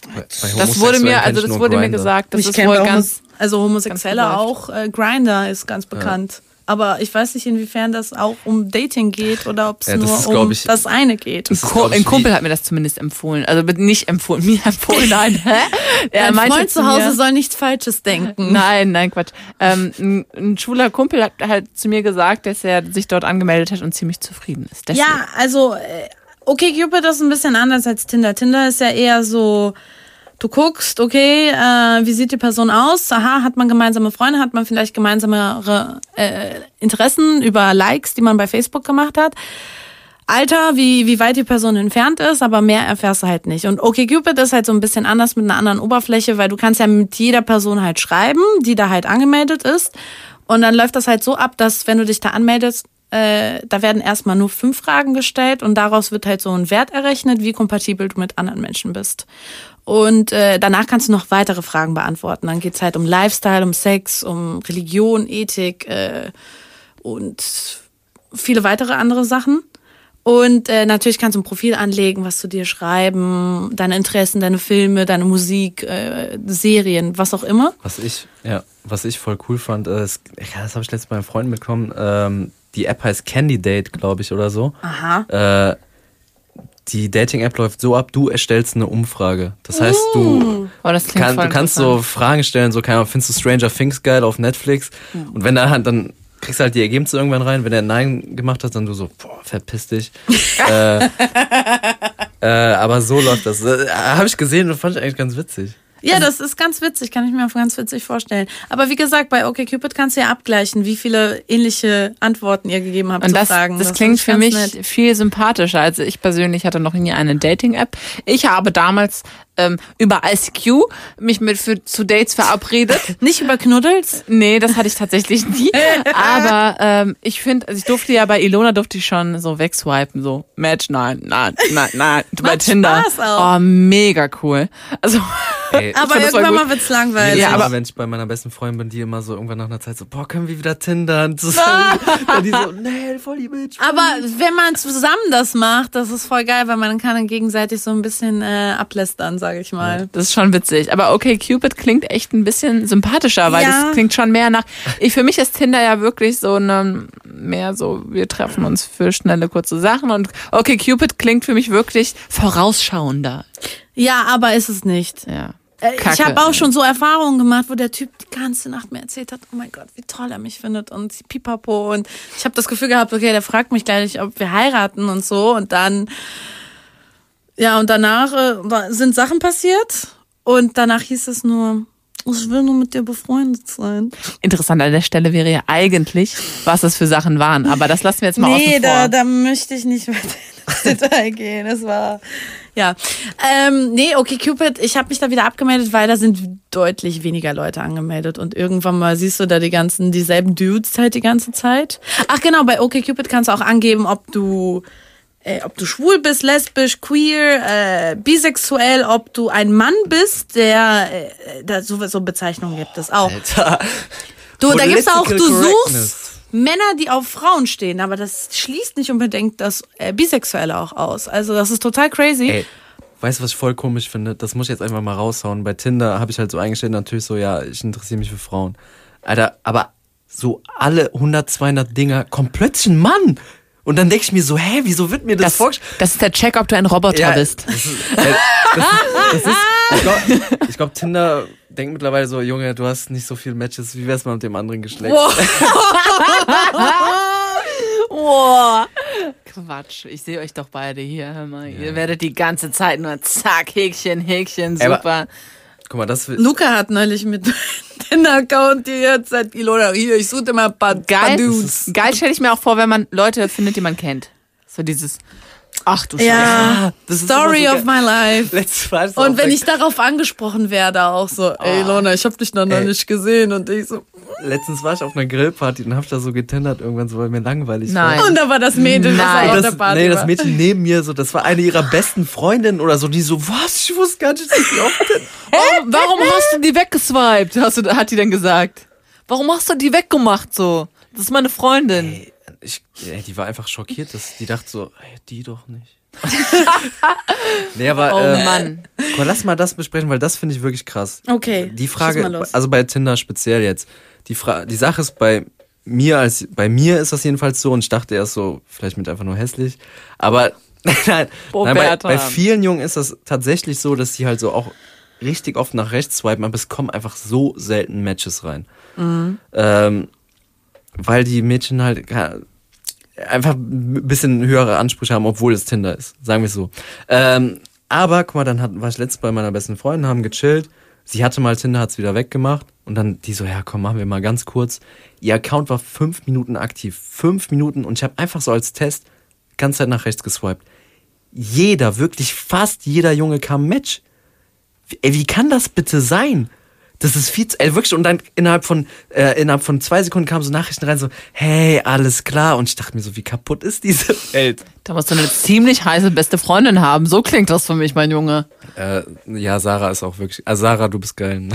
Bei- bei
Das wurde mir, also das wurde mir
Grindr.
gesagt, das
ich
ist wohl ganz.
Also Homosexuelle
ganz
auch. Äh, Grinder ist ganz bekannt. Aber ich weiß nicht, inwiefern das auch um Dating geht oder ob es
Ja,
nur
ist,
um
ich-
das eine geht.
Das ist, ich,
ein Kumpel hat mir das zumindest empfohlen. Also nicht empfohlen, <laughs> mir empfohlen, nein. <laughs> Hä?
Dein
meinte
Freund zu
mir-
Hause soll nichts Falsches denken. <laughs>
Nein, nein, Quatsch. Ähm, ein, ein schwuler Kumpel hat halt zu mir gesagt, dass er sich dort angemeldet hat und ziemlich zufrieden ist. Deswegen.
Ja, also äh, okay, Cupid ist ein bisschen anders als Tinder. Tinder ist ja eher so, du guckst, okay, äh, wie sieht die Person aus? Aha, hat man gemeinsame Freunde, hat man vielleicht gemeinsame äh, Interessen über Likes, die man bei Facebook gemacht hat. Alter, wie, wie weit die Person entfernt ist, aber mehr erfährst du halt nicht. Und OkCupid ist halt so ein bisschen anders mit einer anderen Oberfläche, weil du kannst ja mit jeder Person halt schreiben, die da halt angemeldet ist. Und dann läuft das halt so ab, dass wenn du dich da anmeldest, Äh, da werden erstmal nur fünf Fragen gestellt und daraus wird halt so ein Wert errechnet, wie kompatibel du mit anderen Menschen bist. Und äh, danach kannst du noch weitere Fragen beantworten. Dann geht's halt um Lifestyle, um Sex, um Religion, Ethik äh, und viele weitere andere Sachen. Und äh, natürlich kannst du ein Profil anlegen, was zu dir schreiben, deine Interessen, deine Filme, deine Musik, äh, Serien, was auch immer.
Was ich, ja, was ich voll cool fand, äh, ist, ja, das habe ich letztens bei einem Freund mitbekommen, ähm, die App heißt Candidate, glaube ich, oder so.
Aha.
Äh, die Dating-App läuft so ab, du erstellst eine Umfrage. Das heißt, du,
Oh, das
kann, du kannst so. Fragen stellen, so, keine Ahnung, findest du Stranger Things geil auf Netflix? Und wenn er dann kriegst du halt die Ergebnisse irgendwann rein. Wenn er Nein gemacht hat, dann du so, boah, verpiss dich. <laughs> äh, äh, aber so läuft das. Äh, Habe ich gesehen und fand ich eigentlich ganz witzig.
Ja, das ist ganz witzig, kann ich mir auch ganz witzig vorstellen. Aber wie gesagt, bei OkCupid kannst du ja abgleichen, wie viele ähnliche Antworten ihr gegeben habt
Und
zu
das,
Fragen.
das
ist
klingt für mich
nett.
viel sympathischer. Also ich persönlich hatte noch nie eine Dating-App. Ich habe damals ähm, über ICQ mich mit für, zu Dates verabredet. <laughs>
Nicht über Knuddels?
Nee, das hatte ich tatsächlich nie. <laughs> Aber ähm, ich finde, also ich durfte ja bei Ilona durfte ich schon so wegswipen, so Match, nein, nein, nein, nein. <laughs> bei Tinder.
Spaß auch.
Oh, mega cool. Also
Ey,
Aber irgendwann mal wird's langweilig.
Ja, aber wenn ich bei meiner besten Freundin bin, die immer so irgendwann nach einer Zeit so, boah, können wir wieder Tindern zusammen? <laughs> Dann die so, nee, voll die Bitch.
Aber wenn man zusammen das macht, das ist voll geil, weil man kann dann gegenseitig so ein bisschen äh, ablästern, sage ich mal.
Das ist schon witzig. Aber okay, Cupid klingt echt ein bisschen sympathischer, weil
Ja.
das klingt schon mehr nach. Ich, für mich ist Tinder ja wirklich so eine, mehr so, wir treffen uns für schnelle, kurze Sachen. Und okay, Cupid klingt für mich wirklich vorausschauender.
Ja, aber ist es nicht.
Ja.
Äh, Ich
Kacke.
habe auch schon so Erfahrungen gemacht, wo der Typ die ganze Nacht mir erzählt hat, oh mein Gott, wie toll er mich findet und pipapo. Und ich habe das Gefühl gehabt, okay, der fragt mich gleich, ob wir heiraten und so. Und dann, ja, und danach äh, sind Sachen passiert. Und danach hieß es nur, ich will nur mit dir befreundet sein.
Interessant an der Stelle wäre ja eigentlich, was das für Sachen waren. Aber das lassen wir jetzt mal
nee,
außen
da,
vor.
da möchte ich nicht weiter ins <laughs> Detail gehen. Es war, ja. Ähm, nee, okay, Cupid, ich habe mich da wieder abgemeldet, weil da sind deutlich weniger Leute angemeldet. Und irgendwann mal siehst du da die ganzen, dieselben Dudes halt die ganze Zeit. Ach genau, bei OkCupid kannst du auch angeben, ob du äh, ob du schwul bist, lesbisch, queer, äh, bisexuell, ob du ein Mann bist, der äh, da so, so Bezeichnungen gibt es auch.
Alter.
Du, da gibt's auch, du suchst Männer, die auf Frauen stehen, aber das schließt nicht unbedingt das äh, Bisexuelle auch aus. Also das ist total crazy.
Ey, weißt du, was ich voll komisch finde? Das muss ich jetzt einfach mal raushauen. Bei Tinder habe ich halt so eingestellt, natürlich so, ja, ich interessiere mich für Frauen. Alter, aber so alle 100, 200 Dinger kommt plötzlich ein Mann. Und dann denke ich mir so, hä, wieso wird mir das,
Das,
vorgestellt?
das ist der Check, ob du ein Roboter bist.
Das ist, äh, das, das ist, ich glaube, glaub, Tinder denkt mittlerweile so, Junge, du hast nicht so viele Matches, wie wär's mal mit dem anderen Geschlecht?
Boah. <laughs> Quatsch, ich sehe euch doch beide hier. Hör mal. Ihr werdet die ganze Zeit nur zack, Häkchen, Häkchen,
Aber-
super.
Guck mal, das will,
Luca hat neulich mit <laughs> den Account die jetzt seit Ilona hier, ich suche immer ein paar, paar
Geil,
Dudes.
geil stelle ich mir auch vor, wenn man Leute findet, die man kennt. So dieses, ach du Scheiße.
Ja,
das ist
Story
so
of my life.
letztes Mal
Und wenn ich darauf angesprochen werde, auch so, ey Ilona, ich hab dich noch, noch nicht gesehen. Und ich so,
letztens war ich auf einer Grillparty und hab da so getendert irgendwann so, weil mir langweilig
Nein.
war.
und da war das Mädel, das
Nein.
das,
der Party
nee, das. Mädchen neben mir, so, das war eine ihrer besten Freundinnen oder so, die so, was? Ich wusste gar nicht, dass die auf. <laughs>
Warum, warum hast du die weggeswiped? Hast du, hat die denn gesagt? Warum hast du die weggemacht so? Das ist meine Freundin.
Ey, ich, ey, die war einfach schockiert, dass die dachte so, ey, die doch nicht. <laughs> nee, aber,
Oh
äh,
Mann.
Komm, lass mal das besprechen, weil das finde ich wirklich krass.
Okay,
Die Frage,
mal los.
also bei Tinder speziell jetzt, die, Fra die Sache ist bei mir, als bei mir ist das jedenfalls so und ich dachte erst so, vielleicht mit einfach nur hässlich, aber <laughs> nein, nein, bei, bei vielen Jungen ist das tatsächlich so, dass sie halt so auch richtig oft nach rechts swipen, aber es kommen einfach so selten Matches rein. Ähm, weil die Mädchen halt einfach ein bisschen höhere Ansprüche haben, obwohl es Tinder ist, sagen wir es so. Ähm, aber guck mal, dann hat, war ich letztens bei meiner besten Freundin, haben gechillt. Sie hatte mal Tinder, hat's wieder weggemacht. Und dann die so, ja komm, machen wir mal ganz kurz. Ihr Account war fünf Minuten aktiv. Fünf Minuten. Und ich habe einfach so als Test ganze Zeit nach rechts geswiped. Jeder, wirklich fast jeder Junge kam Match. Ey, wie kann das bitte sein? Das ist viel zu, ey, wirklich, und dann innerhalb von, äh, innerhalb von zwei Sekunden kamen so Nachrichten rein, so, hey, alles klar. Und ich dachte mir so, wie kaputt ist diese Welt?
Da musst du eine ziemlich heiße beste Freundin haben. So klingt das für mich, mein Junge.
Äh, ja, Sarah ist auch wirklich, also Sarah, du bist geil.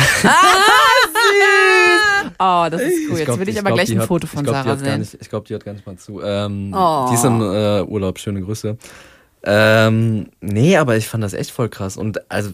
Oh, das ist cool. Jetzt
glaub,
will ich aber
glaub,
gleich ein
hat-
Foto von
ich glaub,
Sarah sehen.
nicht, Ich glaube, die hat gar nicht mal zu. Ähm,
Oh.
Die ist im äh, Urlaub, schöne Grüße. Ähm, nee, aber ich fand das echt voll krass. Und also,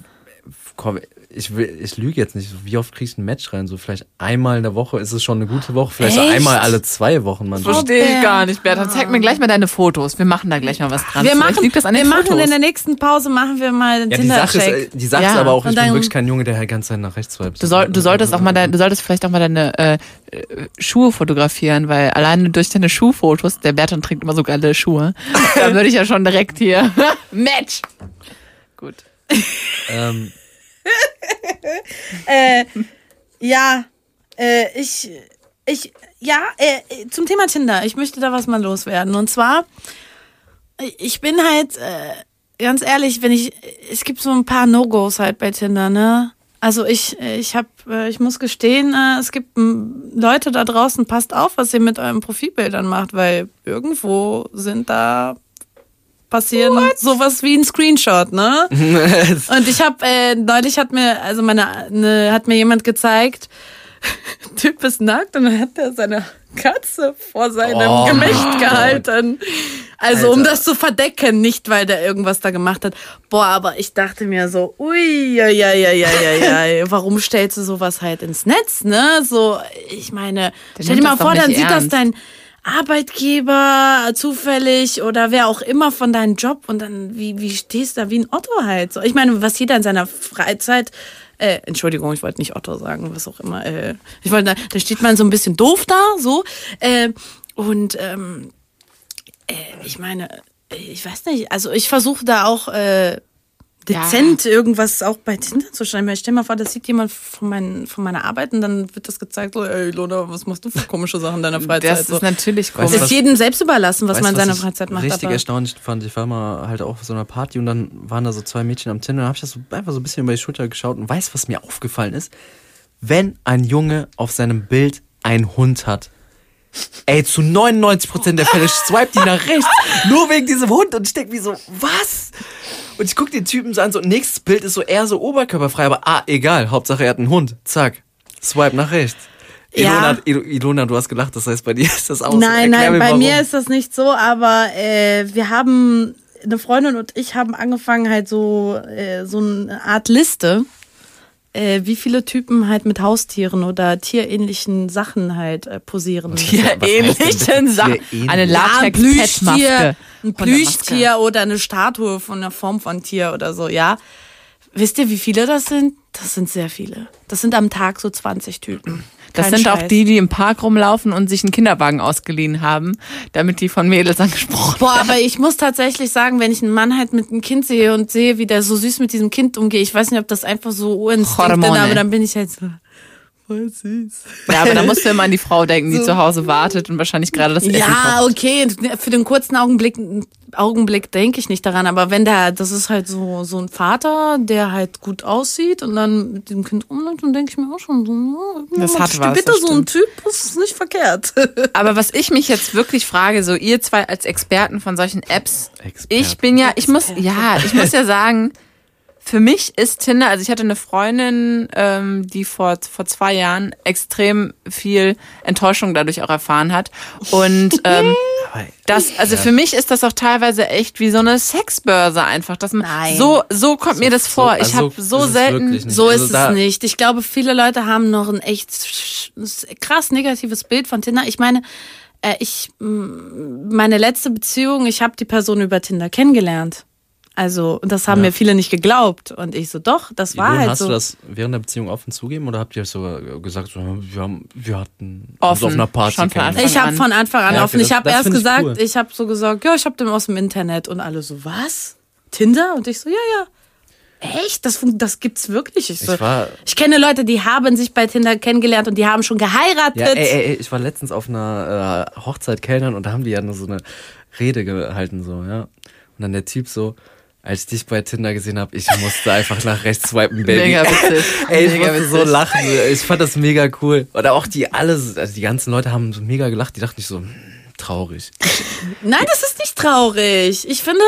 komm, ich, will, ich lüge jetzt nicht. Wie oft krieg ich ein Match rein? So vielleicht einmal in der Woche ist es schon eine gute Woche. Vielleicht so
Echt?
einmal alle zwei Wochen manchmal.
Verstehe ich gar nicht, Bertha. Zeig mir gleich mal deine Fotos. Wir machen da gleich mal was dran.
Wir machen,
liegt das an
wir
den
machen
Fotos.
in der nächsten Pause machen wir mal einen
Ja, die Sache, ist,
Tinder-Check.
äh, die Sache
Ja,
ist aber auch, ich bin wirklich kein Junge, der halt ganz Zeit nach rechts swipet.
Du, soll, du solltest auch mal dein, du solltest vielleicht auch mal deine äh, äh, Schuhe fotografieren, weil alleine durch deine Schuhfotos, der Berton trägt immer so geile Schuhe, <laughs> da würde ich ja schon direkt hier <laughs> Match. Gut.
Ähm, <laughs>
äh, ja, äh, ich, ich, ja, äh, zum Thema Tinder. Ich möchte da was mal loswerden. Und zwar, ich bin halt, äh, ganz ehrlich, wenn ich, es gibt so ein paar No-Gos halt bei Tinder, ne? Also ich, ich hab, äh, ich muss gestehen, äh, es gibt Leute da draußen, passt auf, was ihr mit euren Profilbildern macht, weil irgendwo sind da passieren sowas wie ein Screenshot, ne? <laughs> Und ich habe äh, neulich hat mir also meine ne, hat mir jemand gezeigt, <laughs> Typ ist nackt und dann hat er seine Katze vor seinem
Oh
Gemächt gehalten. Also um
Alter.
das zu verdecken, nicht weil der irgendwas da gemacht hat. Boah, aber ich dachte mir so, ui, ja, ja, ja, ja, ja, ja, <laughs> warum stellst du sowas halt ins Netz, ne? So, ich meine,
Der
stell dir mal vor, dann
nicht
sieht das
ernst.
dein Arbeitgeber zufällig oder wer auch immer von deinem Job und dann wie, wie stehst du da wie ein Otto halt? So, ich meine, was jeder in seiner Freizeit äh, Entschuldigung, ich wollte nicht Otto sagen, was auch immer. Äh, ich wollte, da steht man so ein bisschen doof da, so. Äh, und ähm, äh, ich meine, äh, ich weiß nicht, also ich versuche da auch äh, dezent irgendwas auch bei Tinder zu schreiben. Ich stell mal vor, das sieht jemand von, meinen, von meiner Arbeit und dann wird das gezeigt, so, ey Lona, was machst du für komische Sachen in deiner Freizeit?
Das
so.
ist natürlich
Weißt
Es
komisch.
ist jedem selbst überlassen, was
Weißt
man in seiner Freizeit macht.
Richtig
aber
erstaunlich fand. Ich war mal halt auch auf so einer Party und dann waren da so zwei Mädchen am Tinder. Dann habe ich das so einfach so ein bisschen über die Schulter geschaut und weiß, was mir aufgefallen ist. Wenn ein Junge auf seinem Bild einen Hund hat, ey, zu 99% der Fälle swipe die nach rechts. Nur wegen diesem Hund. Und ich denke mir so, was? Und ich gucke den Typen so an, so nächstes Bild ist so eher so oberkörperfrei, aber ah, egal. Hauptsache er hat einen Hund. Zack. Swipe nach rechts.
Ja.
Ilona, Il- Ilona, du hast gelacht, das heißt, bei dir ist das auch so.
Nein,
Erklär
nein,
mir,
bei
warum.
mir ist das nicht so, aber äh, wir haben, eine Freundin und ich haben angefangen halt so, äh, so eine Art Liste, äh, wie viele Typen halt mit Haustieren oder tierähnlichen Sachen halt äh, posieren.
Tierähnlichen Sachen. Eine
Ja, ein Plüschtier, oder eine Statue von der Form von Tier oder so, ja. Wisst ihr, wie viele das sind? Das sind sehr viele. Das sind am Tag so 20 Typen.
Das
Kein
sind auch
Scheiß.
die, die im Park rumlaufen und sich einen Kinderwagen ausgeliehen haben, damit die von Mädels <laughs> angesprochen
Boah, aber ich muss tatsächlich sagen, wenn ich einen Mann halt mit einem Kind sehe und sehe, wie der so süß mit diesem Kind umgeht, ich weiß nicht, ob das einfach so Urinstinkt ist, aber dann bin ich halt so voll süß.
Ja, aber da musst du immer an die Frau denken, die zu Hause wartet und wahrscheinlich gerade das Essen
Ja,
kocht.
okay, für den kurzen Augenblick, Augenblick denke ich nicht daran, aber wenn der, das ist halt so, so ein Vater, der halt gut aussieht und dann mit dem Kind umläuft, dann denke ich mir auch schon so,
Das hat was,
bitte
das
so ein. Typ, das ist nicht verkehrt. <laughs>
Aber was ich mich jetzt wirklich frage, so ihr zwei als Experten von solchen Apps,
Experte.
ich bin ja, ich muss, ja, ich muss ja sagen, für mich ist Tinder, also ich hatte eine Freundin, ähm, die vor, vor zwei Jahren extrem viel Enttäuschung dadurch auch erfahren hat. Und <laughs> ähm, das, also für mich ist das auch teilweise echt wie so eine Sexbörse einfach. Dass man,
Nein.
So, so kommt mir das vor. ich
also
habe so selten.
So
Also
ist
da-
es nicht. Ich glaube, viele Leute haben noch ein echt krass negatives Bild von Tinder. Ich meine, äh, ich meine letzte Beziehung, ich habe die Person über Tinder kennengelernt. Also, und das haben mir viele nicht geglaubt. Und ich so, doch, das war halt
hast
so.
du das während der Beziehung offen zugeben oder habt ihr sogar gesagt, so, wir haben, wir hatten
Offen.
auf einer Party
Schon von
ich habe von Anfang an
Ja, okay,
offen. Ich
das-
habe erst
find ich
gesagt,
cool.
ich habe so gesagt, ja, ich habe den aus dem Internet. Und alle so, was? Tinder? Und ich so, ja, ja. Echt? Das, das gibt's wirklich? Ich, so,
Ich war-
ich kenne Leute, die haben sich bei Tinder kennengelernt und die haben schon geheiratet.
Ja, ey, ey, ey, ich war letztens auf einer äh, Hochzeit Kellnern und da haben die ja nur so eine Rede gehalten, so, ja. Und dann der Typ so, als ich dich bei Tinder gesehen habe, ich musste einfach nach rechts swipen, Baby.
Mega witzig. <laughs>
Ey, ich
Mega
musste so lachen. Ich fand das mega cool. Oder auch die alle, also die ganzen Leute haben so mega gelacht. Die dachten nicht so, hm, traurig.
Nein, das ist nicht traurig. Ich finde,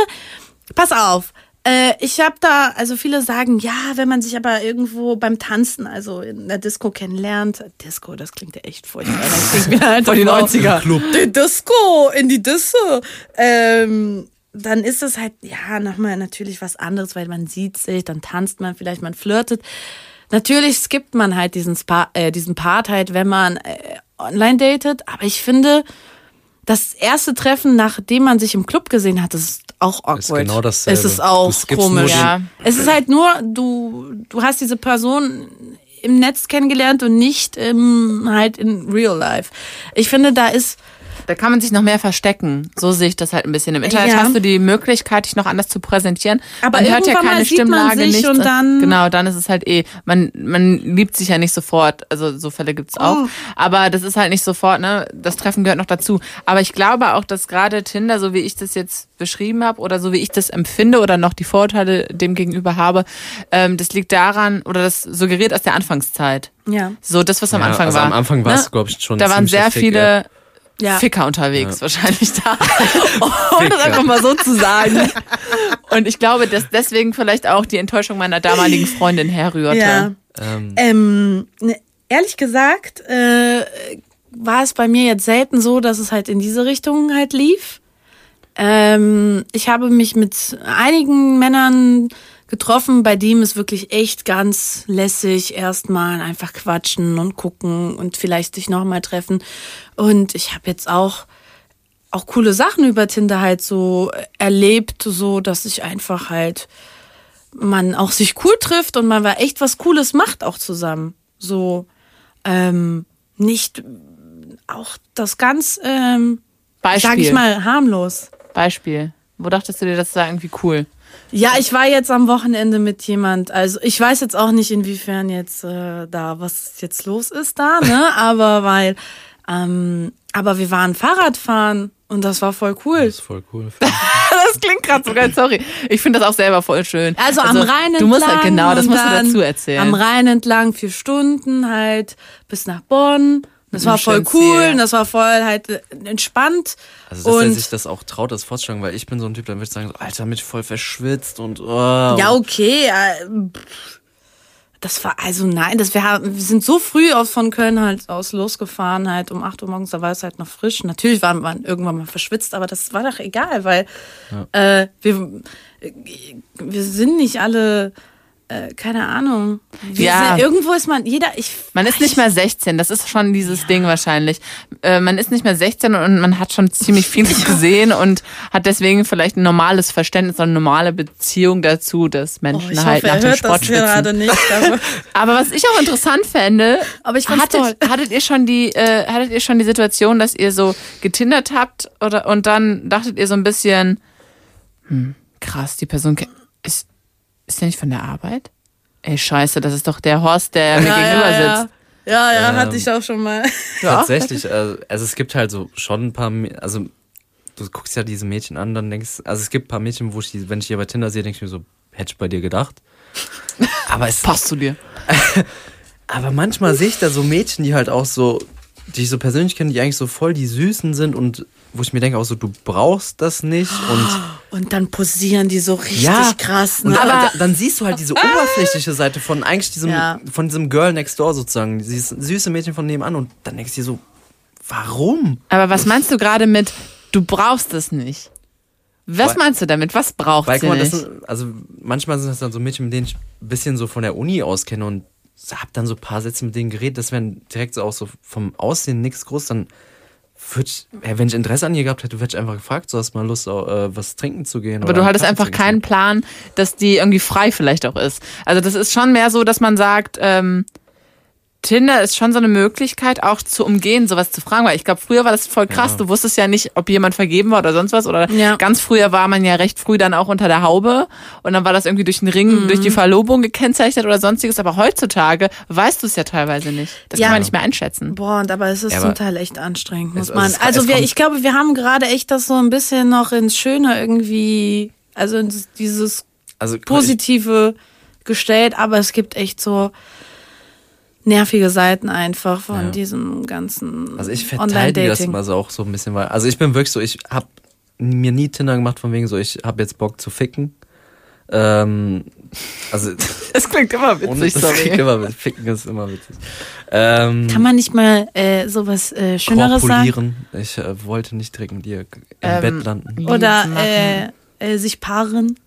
pass auf. Äh, ich habe da, also viele sagen, ja, wenn man sich aber irgendwo beim Tanzen, also in der Disco kennenlernt, Disco, das klingt ja echt furchtbar. Das klingt Frau.
90er.
Club.
Die Disco, in die Disse. Ähm, dann ist es halt, ja, nochmal natürlich was anderes, weil man sieht sich, dann tanzt man vielleicht, man flirtet. Natürlich skippt man halt diesen, Spa äh, diesen Part halt, wenn man äh, online datet, aber ich finde, das erste Treffen, nachdem man sich im Club gesehen hat, das ist auch awkward.
Ist genau dasselbe.
Es ist auch komisch.
Ja.
Es ist halt nur, du, du hast diese Person im Netz kennengelernt und nicht im, halt in real life. Ich finde, da ist,
Da kann man sich noch mehr verstecken. So sehe ich das halt ein bisschen. Im Internet
Ja.
hast du die Möglichkeit, dich noch anders zu präsentieren.
Aber
man hört ja keine
sieht man
Stimmlage,
sich
nichts.
und dann-
genau, dann ist es halt eh, man, man liebt sich ja nicht sofort. Also so Fälle gibt's auch.
Oh.
Aber das ist halt nicht sofort, ne? Das Treffen gehört noch dazu. Aber ich glaube auch, dass gerade Tinder, so wie ich das jetzt beschrieben habe oder so wie ich das empfinde oder noch die Vorurteile dem gegenüber habe, ähm, das liegt daran oder das suggeriert aus der Anfangszeit.
ja.
So das, was am
Ja,
Anfang
also
war.
am Anfang war
Ne?
es, glaube ich, schon
Da waren sehr viele
Ja.
Ficker unterwegs, wahrscheinlich da. <laughs> um das einfach mal so zu sagen. Und ich glaube, dass deswegen vielleicht auch die Enttäuschung meiner damaligen Freundin herrührte.
Ja.
Ähm,
Ähm, ne, ehrlich gesagt, äh, war es bei mir jetzt selten so, dass es halt in diese Richtung halt lief. Ähm, ich habe mich mit einigen Männern getroffen, bei dem es wirklich echt ganz lässig erstmal einfach quatschen und gucken und vielleicht sich nochmal treffen. Und ich habe jetzt auch auch coole Sachen über Tinder halt so erlebt, so dass ich einfach halt man auch sich cool trifft und man echt was Cooles macht auch zusammen. So ähm, nicht auch das ganz, ähm,
Beispiel.
sag ich mal, harmlos.
Beispiel. Wo dachtest du dir, das war irgendwie cool?
Ja, ich war jetzt am Wochenende mit jemand, also ich weiß jetzt auch nicht, inwiefern jetzt äh, da, was jetzt los ist da, ne? <laughs> aber weil, ähm, aber wir waren Fahrradfahren und das war voll cool.
das ist voll cool. <laughs>
Das klingt gerade so geil, sorry. Ich finde das auch selber voll schön.
Also, am Rhein entlang.
Du musst halt, genau, das musst du dazu erzählen.
Am Rhein entlang vier Stunden halt bis nach Bonn. Das
Mit
war voll cool und das war voll halt äh, entspannt.
Also, dass er
und
sich das auch traut, das vorzustellen, weil ich bin so ein Typ, dann würde ich sagen, so, Alter, mich voll verschwitzt und oh,
ja, okay. Äh, das war, also nein, das, wir, haben, wir sind so früh aus von Köln halt aus losgefahren, halt um 8 Uhr morgens, da war es halt noch frisch. Natürlich waren wir irgendwann mal verschwitzt, aber das war doch egal, weil äh, wir, wir sind nicht alle, äh, keine Ahnung. Wir
Ja.
irgendwo ist man, jeder, ich.
Man ist nicht mehr 16, das ist schon dieses Ding wahrscheinlich. Äh, man ist nicht mehr 16 und man hat schon ziemlich vieles <laughs> gesehen und hat deswegen vielleicht ein normales Verständnis und eine normale Beziehung dazu, dass
Oh,
Menschen
ich
halt
hoffe,
nach dem Sport
das gerade nicht. <laughs> Aber
Aber was ich auch interessant fände,
Aber ich
hattet, hattet ihr schon die, äh, hattet ihr schon die Situation, dass ihr so getindert habt oder und dann dachtet ihr so ein bisschen, hm, krass, die Person ist, ist der nicht von der Arbeit? Ey, scheiße, das ist doch der Horst, der mir gegenüber
ja,
sitzt.
Ja, ja,
Ähm,
hatte ich auch schon mal. <laughs>
Tatsächlich, also, also es gibt halt so schon ein paar, also du guckst ja diese Mädchen an, dann denkst also es gibt ein paar Mädchen, wo ich die, wenn ich die bei Tinder sehe, denke ich mir so, hätte ich bei dir gedacht. <laughs> Aber es
Passt zu dir. <laughs>
Aber manchmal sehe ich da so Mädchen, die halt auch so, die ich so persönlich kenne, die eigentlich so voll die Süßen sind und wo ich mir denke auch so, du brauchst das nicht und <gasps>
Und dann posieren die so richtig
ja,
krass. Ne?
dann,
Aber
dann, dann siehst du halt diese <laughs> oberflächliche Seite von eigentlich diesem,
Ja.
von diesem Girl next door sozusagen, dieses süße Mädchen von nebenan und dann denkst du dir so, warum?
Aber was meinst du gerade mit, du brauchst es nicht? Was
Weil-
meinst du damit? Was braucht
Weil,
sie
mal, das
nicht?
sind, also manchmal sind das dann so Mädchen, mit denen ich ein bisschen so von der Uni aus kenne und hab dann so ein paar Sätze mit denen geredet, das wären direkt so auch so vom Aussehen nichts groß, dann würd wenn ich Interesse an ihr gehabt hätte, hätte ich einfach gefragt, so hast du mal Lust, äh, was trinken zu gehen.
Aber du hattest
Kaffee
einfach keinen. Plan, dass die irgendwie frei vielleicht auch ist. Also das ist schon mehr so, dass man sagt, ähm, Tinder ist schon so eine Möglichkeit, auch zu umgehen, sowas zu fragen. Weil ich glaube, früher war das voll krass.
Ja.
Du wusstest ja nicht, ob jemand vergeben war oder sonst was. Oder
Ja.
ganz früher war man ja recht früh dann auch unter der Haube. Und dann war das irgendwie durch den Ring, durch die Verlobung gekennzeichnet oder sonstiges. Aber heutzutage weißt du es ja teilweise nicht. Das
Ja.
kann man nicht mehr einschätzen.
Boah, und aber es ist
Ja,
zum Teil echt anstrengend, muss
Es-
man.
es-
Also
es
wir,
kommt-
ich glaube, wir haben gerade echt das so ein bisschen noch ins Schöne irgendwie also ins- dieses
Also
Positive gestellt, aber es gibt echt so nervige Seiten einfach von
Ja.
diesem ganzen
Also ich verteidige das immer so auch so ein bisschen, weil, also ich bin wirklich so, ich habe mir nie Tinder gemacht von wegen so, ich habe jetzt Bock zu ficken. Ähm, also <laughs>
Das klingt immer
ohne, das klingt immer, witzig. ficken ist immer witzig. Ähm,
Kann man nicht mal äh, sowas äh, Schöneres sagen?
Ich äh, wollte nicht direkt mit dir im
Ähm,
Bett landen.
Oder äh, äh, sich paaren?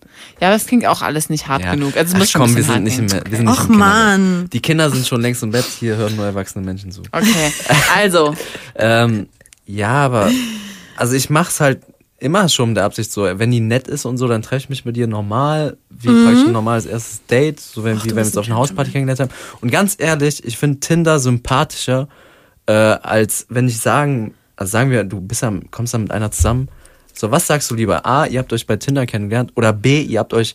Ja, aber das klingt auch alles nicht hart
Ja.
genug. Also es
Ach,
muss schon
komm,
ein
wir sind nicht im,
hart
wir sind nicht
Och
im Kindergarten.
man.
Die Kinder sind schon längst im Bett, hier hören nur erwachsene Menschen zu.
Okay, also, <laughs>
Ähm, ja, aber also ich mach's halt immer schon mit der Absicht so, wenn die nett ist und so, dann treffe ich mich mit ihr normal, wie praktisch ein normales erstes Date, so wenn,
Mhm. Ach,
wie wenn wir uns auf
ein
einer Hausparty kennengelernt haben. Und ganz ehrlich, ich finde Tinder sympathischer, äh, als wenn ich sagen, also sagen wir, du bist am, kommst da mit einer zusammen. So, was sagst du lieber? A, ihr habt euch bei Tinder kennengelernt oder B, ihr habt euch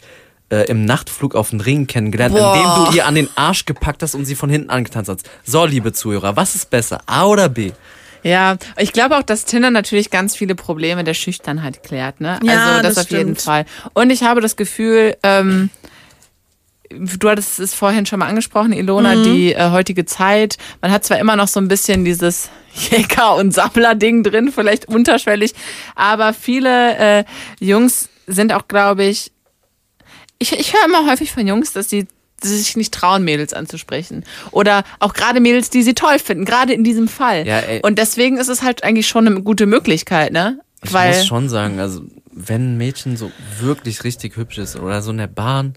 äh, im Nachtflug auf den Ring kennengelernt,
Boah.
indem du ihr an den Arsch gepackt hast und sie von hinten angetanzt hast. So, liebe Zuhörer, was ist besser? A oder B?
ja, ich glaube auch, dass Tinder natürlich ganz viele Probleme der Schüchternheit klärt, ne?
Ja,
also das,
das
auf jeden
stimmt.
Fall. Und ich habe das Gefühl, ähm, du hattest es vorhin schon mal angesprochen, Ilona,
Mhm.
die äh, heutige Zeit. Man hat zwar immer noch so ein bisschen dieses <laughs> Jäger- und Sammler-Ding drin, vielleicht unterschwellig, aber viele äh, Jungs sind auch, glaube ich, ich, ich höre immer häufig von Jungs, dass sie sich nicht trauen, Mädels anzusprechen. Oder auch gerade Mädels, die sie toll finden, gerade in diesem Fall.
Ja, ey.
Und deswegen ist es halt eigentlich schon eine gute Möglichkeit, ne?
Ich
Weil
muss schon sagen, also wenn ein Mädchen so wirklich richtig hübsch ist oder so in der Bahn,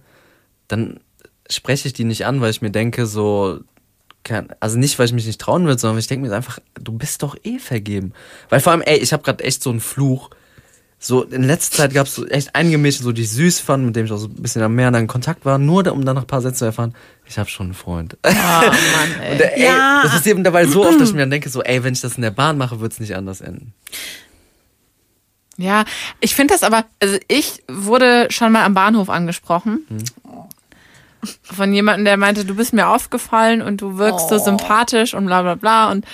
dann spreche ich die nicht an, weil ich mir denke, so, kann, also nicht, weil ich mich nicht trauen will, sondern weil ich denke mir einfach, du bist doch eh vergeben. Weil vor allem, ey, ich habe gerade echt so einen Fluch. So, in letzter Zeit gab es so echt einige Mädchen, so, die ich süß fand, mit denen ich auch so ein bisschen mehr in Kontakt war, nur um dann noch ein paar Sätze zu erfahren, ich habe schon einen Freund.
Oh Mann, <laughs> ey.
Und, äh, ey,
Ja.
Das ist eben dabei so oft, dass ich mir dann denke, so, ey, wenn ich das in der Bahn mache, wird's nicht anders enden.
Ja, ich finde das aber, also ich wurde schon mal am Bahnhof angesprochen. Von jemandem, der meinte, du bist mir aufgefallen und du wirkst so sympathisch und bla bla bla. Und,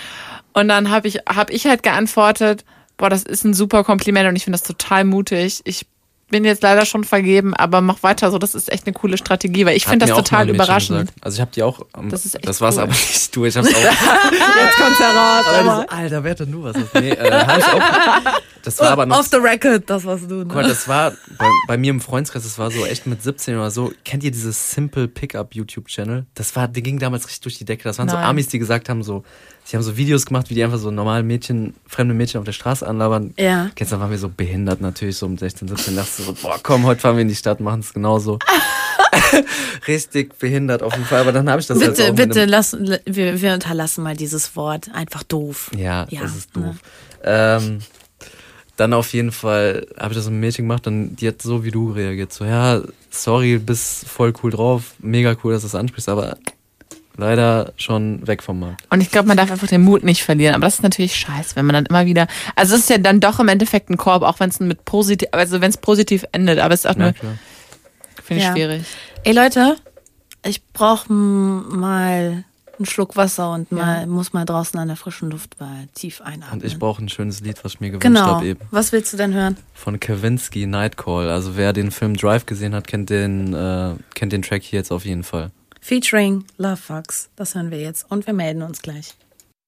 und dann habe ich, hab ich halt geantwortet, boah, das ist ein super Kompliment und ich finde das total mutig. Ich bin jetzt leider schon vergeben, aber mach weiter so, das ist echt eine coole Strategie, weil ich finde das total überraschend.
Gesagt. Also ich habe die auch. ähm,
Das ist echt
Das war's
cool.
aber nicht du. Ich hab's auch. <laughs>
Jetzt kommt's heraus.
aber so, Alter, wer hat denn du was? Nee, äh, hab ich auch. Das war aber noch.
Off the record, das warst du.
Guck mal,
Ne?
das war bei, bei mir im Freundeskreis, das war so echt mit 17 oder so. Kennt ihr dieses Simple Pickup YouTube-Channel? Das war, der ging damals richtig durch die Decke. Das waren so
Nein.
Amis, die gesagt haben, so, sie haben so Videos gemacht, wie die einfach so normale Mädchen, fremde Mädchen auf der Straße anlabern.
Ja.
Dann waren wir so behindert natürlich, so um 16, 17, dachte so, boah, komm, heute fahren wir in die Stadt, machen es genauso. <laughs> Richtig behindert auf jeden Fall, aber dann habe ich das halt
Bitte,
auch mit
bitte, lass, wir, wir unterlassen mal dieses Wort. Einfach doof.
Ja,
Ja,
das ist
ne.
doof. Ähm, dann auf jeden Fall habe ich das mit einem Mädchen gemacht und die hat so wie du reagiert. So, ja, sorry, bist voll cool drauf, mega cool, dass du es ansprichst, aber leider schon weg vom Markt.
Und ich glaube, man darf einfach den Mut nicht verlieren. Aber das ist natürlich scheiße, wenn man dann immer wieder. Also es ist ja dann doch im Endeffekt ein Korb, auch wenn es mit positiv, also wenn es positiv endet. Aber es ist auch
Ja,
nur, finde ich
Ja.
schwierig.
Ey Leute, ich brauche mal einen Schluck Wasser und mal muss mal draußen an der frischen Luft mal tief einatmen.
Und ich brauche ein schönes Lied, was ich mir gewünscht
genau.
habe eben.
Was willst du denn hören?
Von Kavinsky, Nightcall. Also wer den Film Drive gesehen hat, kennt den, äh, kennt den Track hier jetzt auf jeden Fall.
Featuring Love Fucks. Das hören wir jetzt und wir melden uns gleich.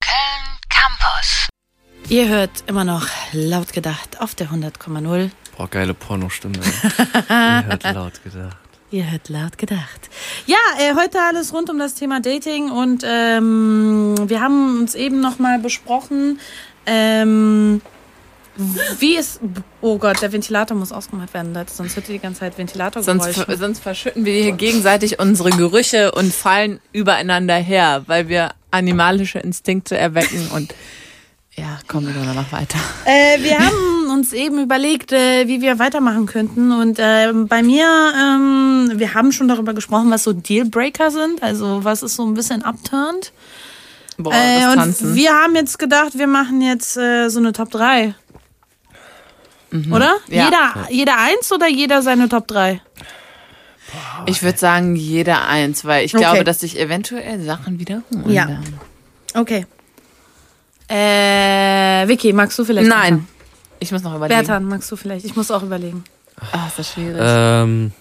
Köln Campus.
Ihr hört immer noch laut gedacht auf der 100,0.
Boah, geile Pornostimme. ey. <laughs> Ihr hört laut gedacht.
Ihr hört laut gedacht. Ja, äh, heute alles rund um das Thema Dating und ähm, wir haben uns eben nochmal besprochen, ähm, wie es. Oh Gott, der Ventilator muss ausgemacht werden, Leute, sonst hört ihr die ganze Zeit
Sonst,
Ventilatorgeräusche.
ver- sonst verschütten wir hier gegenseitig unsere Gerüche und fallen übereinander her, weil wir animalische Instinkte erwecken und ja, kommen wir noch weiter.
Äh, wir haben uns eben überlegt, äh, wie wir weitermachen könnten. Und ähm, bei mir, ähm, wir haben schon darüber gesprochen, was so Dealbreaker sind. Also was ist so ein bisschen upturned.
Boah,
Äh,
das
und
Tanzen.
wir haben jetzt gedacht, wir machen jetzt äh, so eine Top 3. Oder?
Ja.
Jeder, jeder eins oder jeder seine Top 3?
Ich würde sagen, jeder eins, weil ich
Okay.
glaube, dass sich eventuell Sachen wiederholen.
Ja.
werden.
Okay. Äh, Vicky, magst du vielleicht?
Nein.
anfangen?
Ich muss noch überlegen.
Bertan, magst du vielleicht? Ich muss auch überlegen.
Ah, ist das schwierig.
Ähm,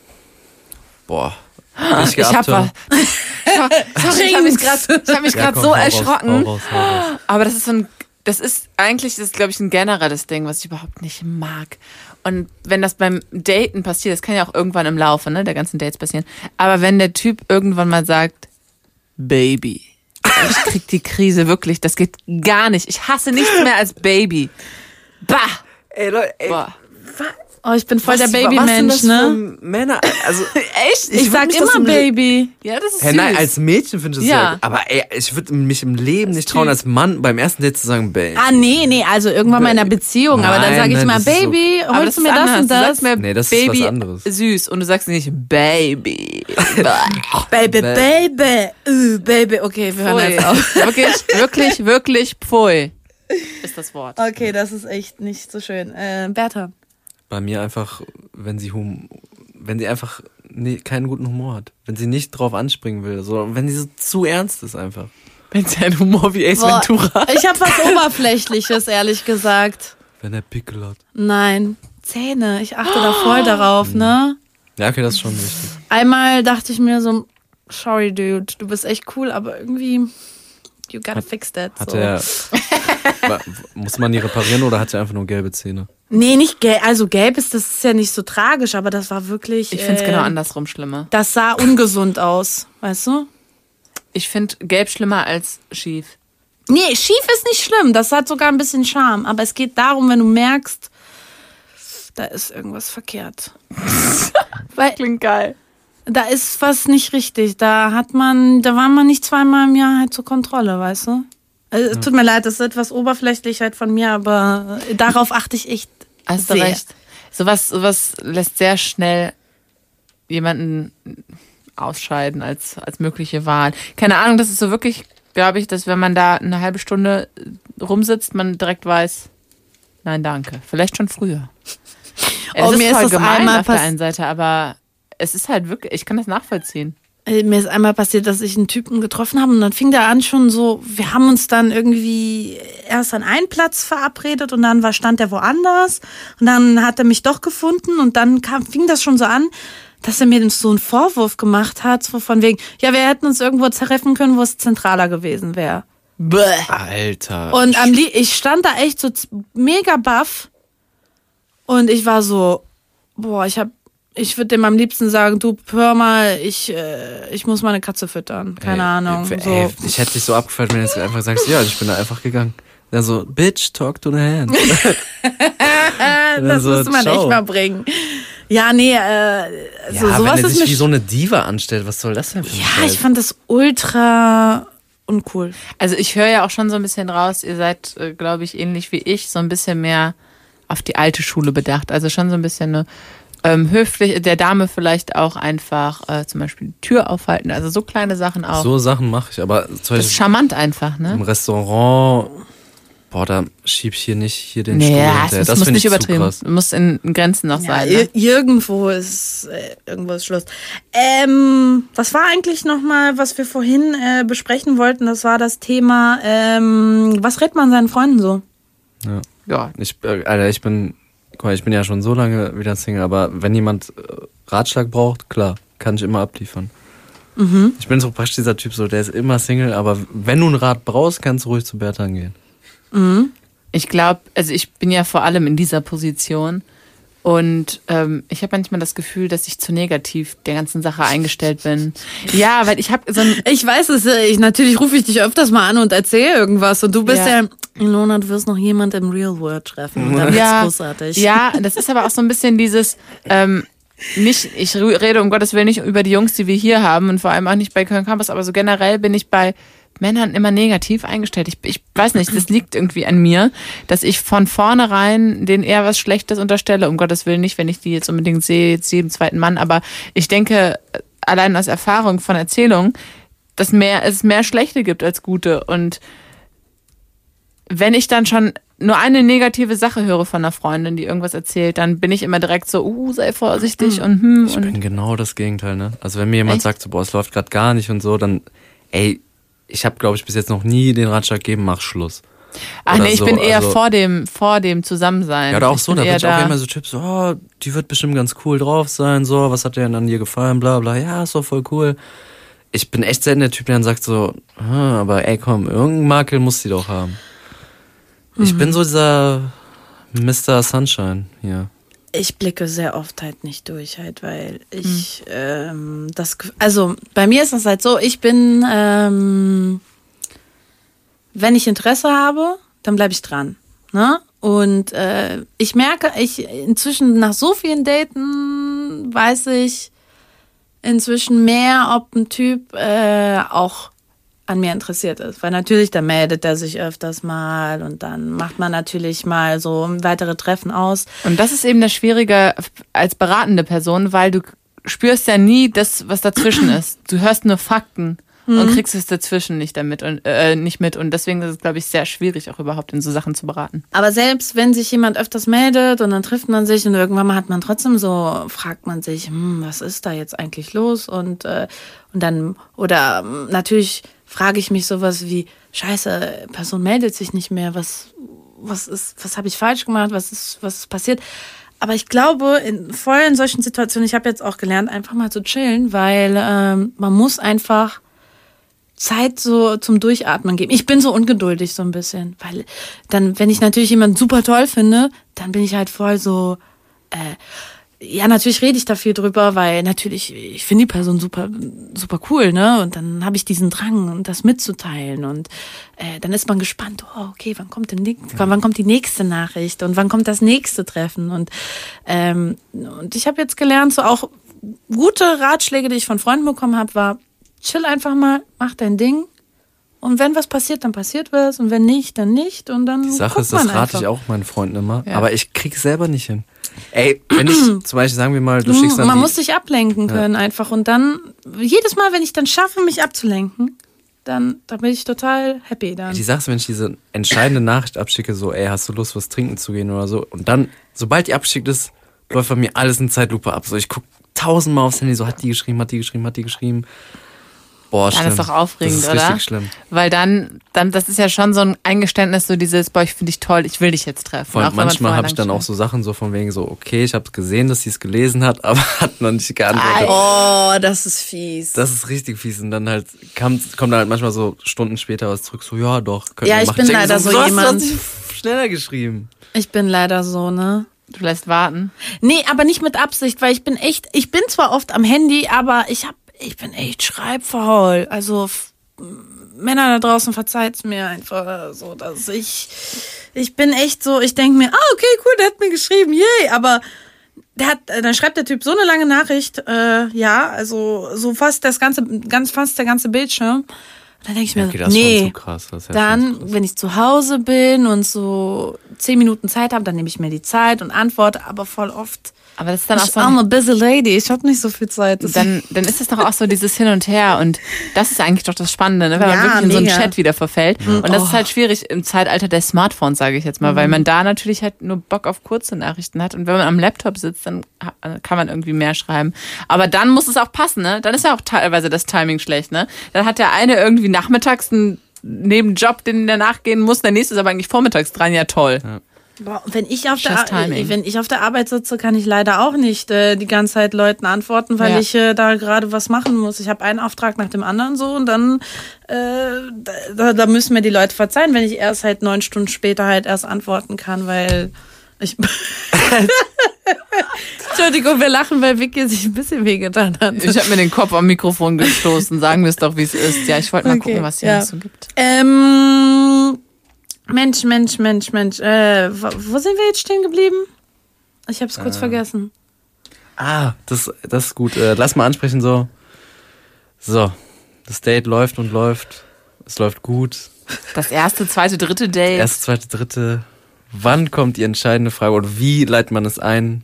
boah. <gasps> Nicht
ich hab was. <laughs> Sorry, ich habe mich gerade hab
Ja,
so
raus,
erschrocken.
hau raus, hau raus.
Aber das ist so ein, das ist eigentlich, das ist, glaube ich, ein generelles Ding, was ich überhaupt nicht mag. Und wenn das beim Daten passiert, das kann ja auch irgendwann im Laufe ne, der ganzen Dates passieren. Aber wenn der Typ irgendwann mal sagt, Baby, ich krieg die Krise wirklich, das geht gar nicht. Ich hasse nichts mehr als Baby. Bah!
Ey, Leute, ey,
Boah.
Oh, ich bin voll der
was sind
Babymensch, ne?
Männer, also <laughs>
Echt?
Ich,
würd
sag
das
immer Baby.
ja, das ist
Hey,
süß.
nein, als Mädchen finde ich das
Ja.
ja. Aber ey, ich würde mich im Leben nicht trauen, als Mann beim ersten Date zu sagen, Babe.
Ah, nee, nee, also irgendwann mal in einer Beziehung. aber dann
Nein,
sage ich
nein,
mal,
ist so-
Baby,
Aber
holst du mir
ist
das und
Du
das?
sagst mir
Nee, das ist
Baby
was anderes.
süß und du sagst nicht Baby. <laughs>
Baby, Baby, uh, Baby. Okay, wir hören
Pfui.
jetzt auf. <laughs>
wirklich, wirklich, wirklich Pfui ist das Wort.
Okay, das ist echt nicht so schön. Äh, Bertha.
Bei mir einfach, wenn sie hum wenn sie einfach nee, keinen guten Humor hat. Wenn sie nicht drauf anspringen will. So, wenn sie so zu ernst ist einfach.
Wenn sie einen Humor wie Ace
Boah,
Ventura.
ich habe was Oberflächliches, ehrlich gesagt.
Wenn er Pickel hat.
Nein, Zähne. Ich achte da voll darauf, ne?
Ja, okay, das ist schon wichtig.
Einmal dachte ich mir so, sorry, dude, du bist echt cool, aber irgendwie, you gotta fix that.
Hat
so.
er. <laughs> Wa- muss man die reparieren oder hat er einfach nur gelbe Zähne?
Nee, nicht gelb. Also gelb ist, das ist ja nicht so tragisch, aber das war wirklich.
Ich finde es
äh,
genau andersrum schlimmer.
Das sah ungesund aus, weißt du?
Ich finde gelb schlimmer als schief.
Nee, schief ist nicht schlimm. Das hat sogar ein bisschen Charme. Aber es geht darum, wenn du merkst, da ist irgendwas verkehrt. <laughs> Weil
Klingt geil.
da ist was nicht richtig. Da hat man, da war man nicht zweimal im Jahr halt zur Kontrolle, weißt du? Also, es tut mir leid, das ist etwas oberflächlich halt von mir, aber darauf achte ich echt
Hast du
sehr.
recht. Sowas, sowas lässt sehr schnell jemanden ausscheiden als, als mögliche Wahl. Keine Ahnung, das ist so wirklich, glaube ich, dass wenn man da eine halbe Stunde rumsitzt, man direkt weiß, nein, danke. Vielleicht schon früher. Es
Oh,
ist
mir ist
voll
das
gemein
einmal
auf der einen Seite, aber es ist halt wirklich, ich kann das nachvollziehen.
Äh, Mir ist einmal passiert, dass ich einen Typen getroffen habe und dann fing der an schon so, wir haben uns dann irgendwie erst an einen Platz verabredet und dann war, stand der woanders und dann hat er mich doch gefunden und dann kam, fing das schon so an, dass er mir so einen Vorwurf gemacht hat, so von wegen, ja, wir hätten uns irgendwo treffen können, wo es zentraler gewesen wäre.
Alter.
Und am Lie ich stand da echt so mega baff und ich war so, boah, ich hab, ich würde dem am liebsten sagen, du hör mal, ich, äh, ich muss meine Katze füttern, keine
Ey,
Ahnung.
ey,
so.
ey, ich hätte dich so abgefällt, wenn du jetzt einfach sagst, ja, ich bin da einfach gegangen. Dann so, Bitch, talk to the hand. <laughs>
Das
so,
müsste man
ciao.
echt mal bringen. Ja, nee, äh, also
ja,
sowas
wenn er
ist
sich wie so eine Diva anstellt, was soll das denn für
Ja, ich fand das ultra uncool.
Also ich höre ja auch schon so ein bisschen raus, ihr seid, äh, glaube ich, ähnlich wie ich, so ein bisschen mehr auf die alte Schule bedacht. Also schon so ein bisschen eine ähm, höflich, der Dame vielleicht auch einfach äh, zum Beispiel die Tür aufhalten. Also so kleine Sachen auch.
So Sachen mache ich, aber zum
das ist charmant einfach,
im
ne?
Restaurant, boah, da schieb ich hier nicht hier den
Nee,
Stuhl
es
Das
muss nicht übertrieben. Muss in Grenzen noch
Ja,
sein. Ne?
irgendwo ist äh, irgendwo ist Schluss. Ähm, was war eigentlich nochmal, was wir vorhin äh, besprechen wollten? Das war das Thema, ähm, was rät man seinen Freunden so?
Ja.
Ja,
Ich, äh, Alter, ich bin, guck mal, ich bin ja schon so lange wieder Single, aber wenn jemand äh, Ratschlag braucht, klar, kann ich immer abliefern.
Mhm.
Ich bin so praktisch dieser Typ, so, der ist immer Single, aber wenn du einen Rat brauchst, kannst du ruhig zu Bertha gehen.
Ich glaube, also ich bin ja vor allem in dieser Position und ähm, ich habe manchmal das Gefühl, dass ich zu negativ der ganzen Sache eingestellt bin. Ja, weil ich habe so ein <laughs>
Ich weiß es, äh, ich, natürlich rufe ich dich öfters mal an und erzähle irgendwas und du bist
Ja.
ja, Ilona, du wirst noch jemand im Real World treffen. Dann
ja,
großartig.
ja, das ist aber auch so ein bisschen dieses ähm, nicht, ich rede um Gottes Willen nicht über die Jungs, die wir hier haben und vor allem auch nicht bei Köln Campus, aber so generell bin ich bei Männern immer negativ eingestellt. Ich, ich weiß nicht, das liegt irgendwie an mir, dass ich von vornherein denen eher was Schlechtes unterstelle. Um Gottes Willen nicht, wenn ich die jetzt unbedingt sehe, jetzt jedem zweiten Mann, aber ich denke, allein aus Erfahrung von Erzählungen, dass mehr, es mehr Schlechte gibt als gute und wenn ich dann schon nur eine negative Sache höre von einer Freundin, die irgendwas erzählt, dann bin ich immer direkt so, uh, sei vorsichtig und hm
Ich
und
bin genau das Gegenteil, ne? Also wenn mir jemand
Echt?
sagt, so, boah, es läuft gerade gar nicht und so, dann, ey, ich habe, glaube ich, bis jetzt noch nie den Ratschlag gegeben, mach Schluss.
Ach nee, ich
so,
bin eher
also-
vor dem, vor dem Zusammensein.
Ja, oder auch
ich
so,
bin
da
eher
wird auch immer so Tipps, so, oh, die wird bestimmt ganz cool drauf sein, so, was hat dir denn an dir gefallen, bla bla, ja, ist doch voll cool. Ich bin echt selten der Typ, der dann sagt so, ah, aber ey, komm, irgendeinen Makel muss sie doch haben. Ich bin so dieser Mr. Sunshine hier.
Ich blicke sehr oft halt nicht durch, halt, weil ich ähm, das, also bei mir ist das halt so, ich bin, ähm, wenn ich Interesse habe, dann bleibe ich dran. Ne? Und äh, ich merke, ich inzwischen nach so vielen Daten weiß ich inzwischen mehr, ob ein Typ äh, auch an mir interessiert ist. Weil natürlich, da meldet er sich öfters mal und dann macht man natürlich mal so weitere Treffen aus.
Und das ist eben das Schwierige als beratende Person, weil du spürst ja nie das, was dazwischen <clears throat> ist. Du hörst nur Fakten und kriegst es dazwischen nicht damit und äh, nicht mit. Und deswegen ist es, glaube ich, sehr schwierig, auch überhaupt in so Sachen zu beraten.
Aber selbst wenn sich jemand öfters meldet und dann trifft man sich und irgendwann mal hat man trotzdem so, fragt man sich, hm, was ist da jetzt eigentlich los? Und, äh, und dann, oder ähm, natürlich frage ich mich sowas wie, scheiße, Person meldet sich nicht mehr, was, was ist, was habe ich falsch gemacht, was ist, was ist passiert? Aber ich glaube, in voll in solchen Situationen, ich habe jetzt auch gelernt, einfach mal zu chillen, weil ähm, man muss einfach Zeit so zum Durchatmen geben. Ich bin so ungeduldig so ein bisschen, weil dann, wenn ich natürlich jemanden super toll finde, dann bin ich halt voll so, äh, ja, natürlich rede ich da viel drüber, weil natürlich, ich finde die Person super, super cool, ne? Und dann habe ich diesen Drang, das mitzuteilen. Und äh, dann ist man gespannt, oh, okay, wann kommt denn wann kommt die nächste Nachricht und wann kommt das nächste Treffen? Und, ähm, und ich habe jetzt gelernt, so auch gute Ratschläge, die ich von Freunden bekommen habe, war, chill einfach mal, mach dein Ding. Und wenn was passiert, dann passiert was. Und wenn nicht, dann nicht. Und dann
Die Sache ist, das rate ich
einfach.
auch meinen Freunden immer,
Ja.
aber ich krieg's selber nicht hin. Ey, wenn ich <clears throat> zum Beispiel, sagen wir mal, du schickst dann
man
die,
muss sich ablenken können einfach. Und dann, jedes Mal, wenn ich dann schaffe, mich abzulenken, dann, dann bin ich total happy dann.
Die Sache wenn ich diese entscheidende Nachricht abschicke, so, ey, hast du Lust, was trinken zu gehen oder so, und dann, sobald die abgeschickt ist, läuft bei mir alles in Zeitlupe ab. So, ich guck tausendmal aufs Handy, so, hat die geschrieben, hat die geschrieben, hat die geschrieben. Boah,
Dann
schlimm.
ist doch aufregend,
das ist
oder?
richtig schlimm.
Weil dann, dann, das ist ja schon so ein Eingeständnis, so dieses, boah, ich finde dich toll, ich will dich jetzt treffen.
Vor allem manchmal habe ich dann auch so Sachen so von wegen so, okay, ich habe gesehen, dass sie es gelesen hat, <laughs> aber hat noch nicht geantwortet.
oh, das ist fies.
Das ist richtig fies. Und dann halt kam, kommt dann halt manchmal so Stunden später was zurück, so, ja doch, können
Ja, ich
machen.
bin leider so
du hast-
jemand.
Du hast schneller geschrieben.
ich bin leider so, ne?
Du lässt warten.
Nee, aber nicht mit Absicht, weil ich bin echt, ich bin zwar oft am Handy, aber ich hab, ich bin echt schreibfaul. Also Männer da draußen verzeiht's mir einfach so, dass ich, ich bin echt so, ich denk mir, ah, okay, cool, der hat mir geschrieben, yay, aber der hat, äh, dann schreibt der Typ so eine lange Nachricht, äh, ja, also so fast das ganze, ganz fast der ganze Bildschirm. Und dann denke ich mir,
Okay,
nee,
krass.
Dann, wenn ich zu Hause bin und so zehn Minuten Zeit habe, dann nehme ich mir die Zeit und antworte, aber voll oft.
Aber das ist dann auch
Ich
so
I'm
ein,
a busy lady, ich habe nicht so viel Zeit. Das
dann, dann ist es doch auch so dieses Hin und Her und das ist eigentlich doch das Spannende, ne? wenn man
Ja,
wirklich in so einen
mega.
Chat wieder verfällt. Und das ist halt schwierig im Zeitalter der Smartphones, sage ich jetzt mal, weil man da natürlich halt nur Bock auf kurze Nachrichten hat und wenn man am Laptop sitzt, dann kann man irgendwie mehr schreiben. Aber dann muss es auch passen, ne? Dann ist ja auch teilweise das Timing schlecht, ne? Dann hat der eine irgendwie nachmittags einen Nebenjob, den der nachgehen muss, der nächste ist aber eigentlich vormittags dran, ja toll.
Boah, wenn ich auf der
timing.
wenn ich auf der Arbeit sitze, kann ich leider auch nicht äh, die ganze Zeit Leuten antworten, weil
Ja.
ich äh, da gerade was machen muss. Ich habe einen Auftrag nach dem anderen so und dann äh, da, da müssen mir die Leute verzeihen, wenn ich erst halt neun Stunden später halt erst antworten kann, weil ich <laughs> Entschuldigung, wir lachen, weil Vicky sich ein bisschen wehgetan hat.
Ich habe mir den Kopf am Mikrofon gestoßen. Sagen wir es doch, wie es ist. Ja, ich wollte mal
Okay,
gucken, was hier
ja.
so gibt.
Ähm, Mensch, Mensch, Mensch, Mensch. Äh, wo wo sind wir jetzt stehen geblieben? Ich habe es kurz vergessen.
Ah, das, das ist gut. Äh, lass mal ansprechen so. So, das Date läuft und läuft. Es läuft gut.
Das erste, zweite, dritte Date.
Erste, zweite, dritte. Wann kommt die entscheidende Frage oder wie leitet man es ein?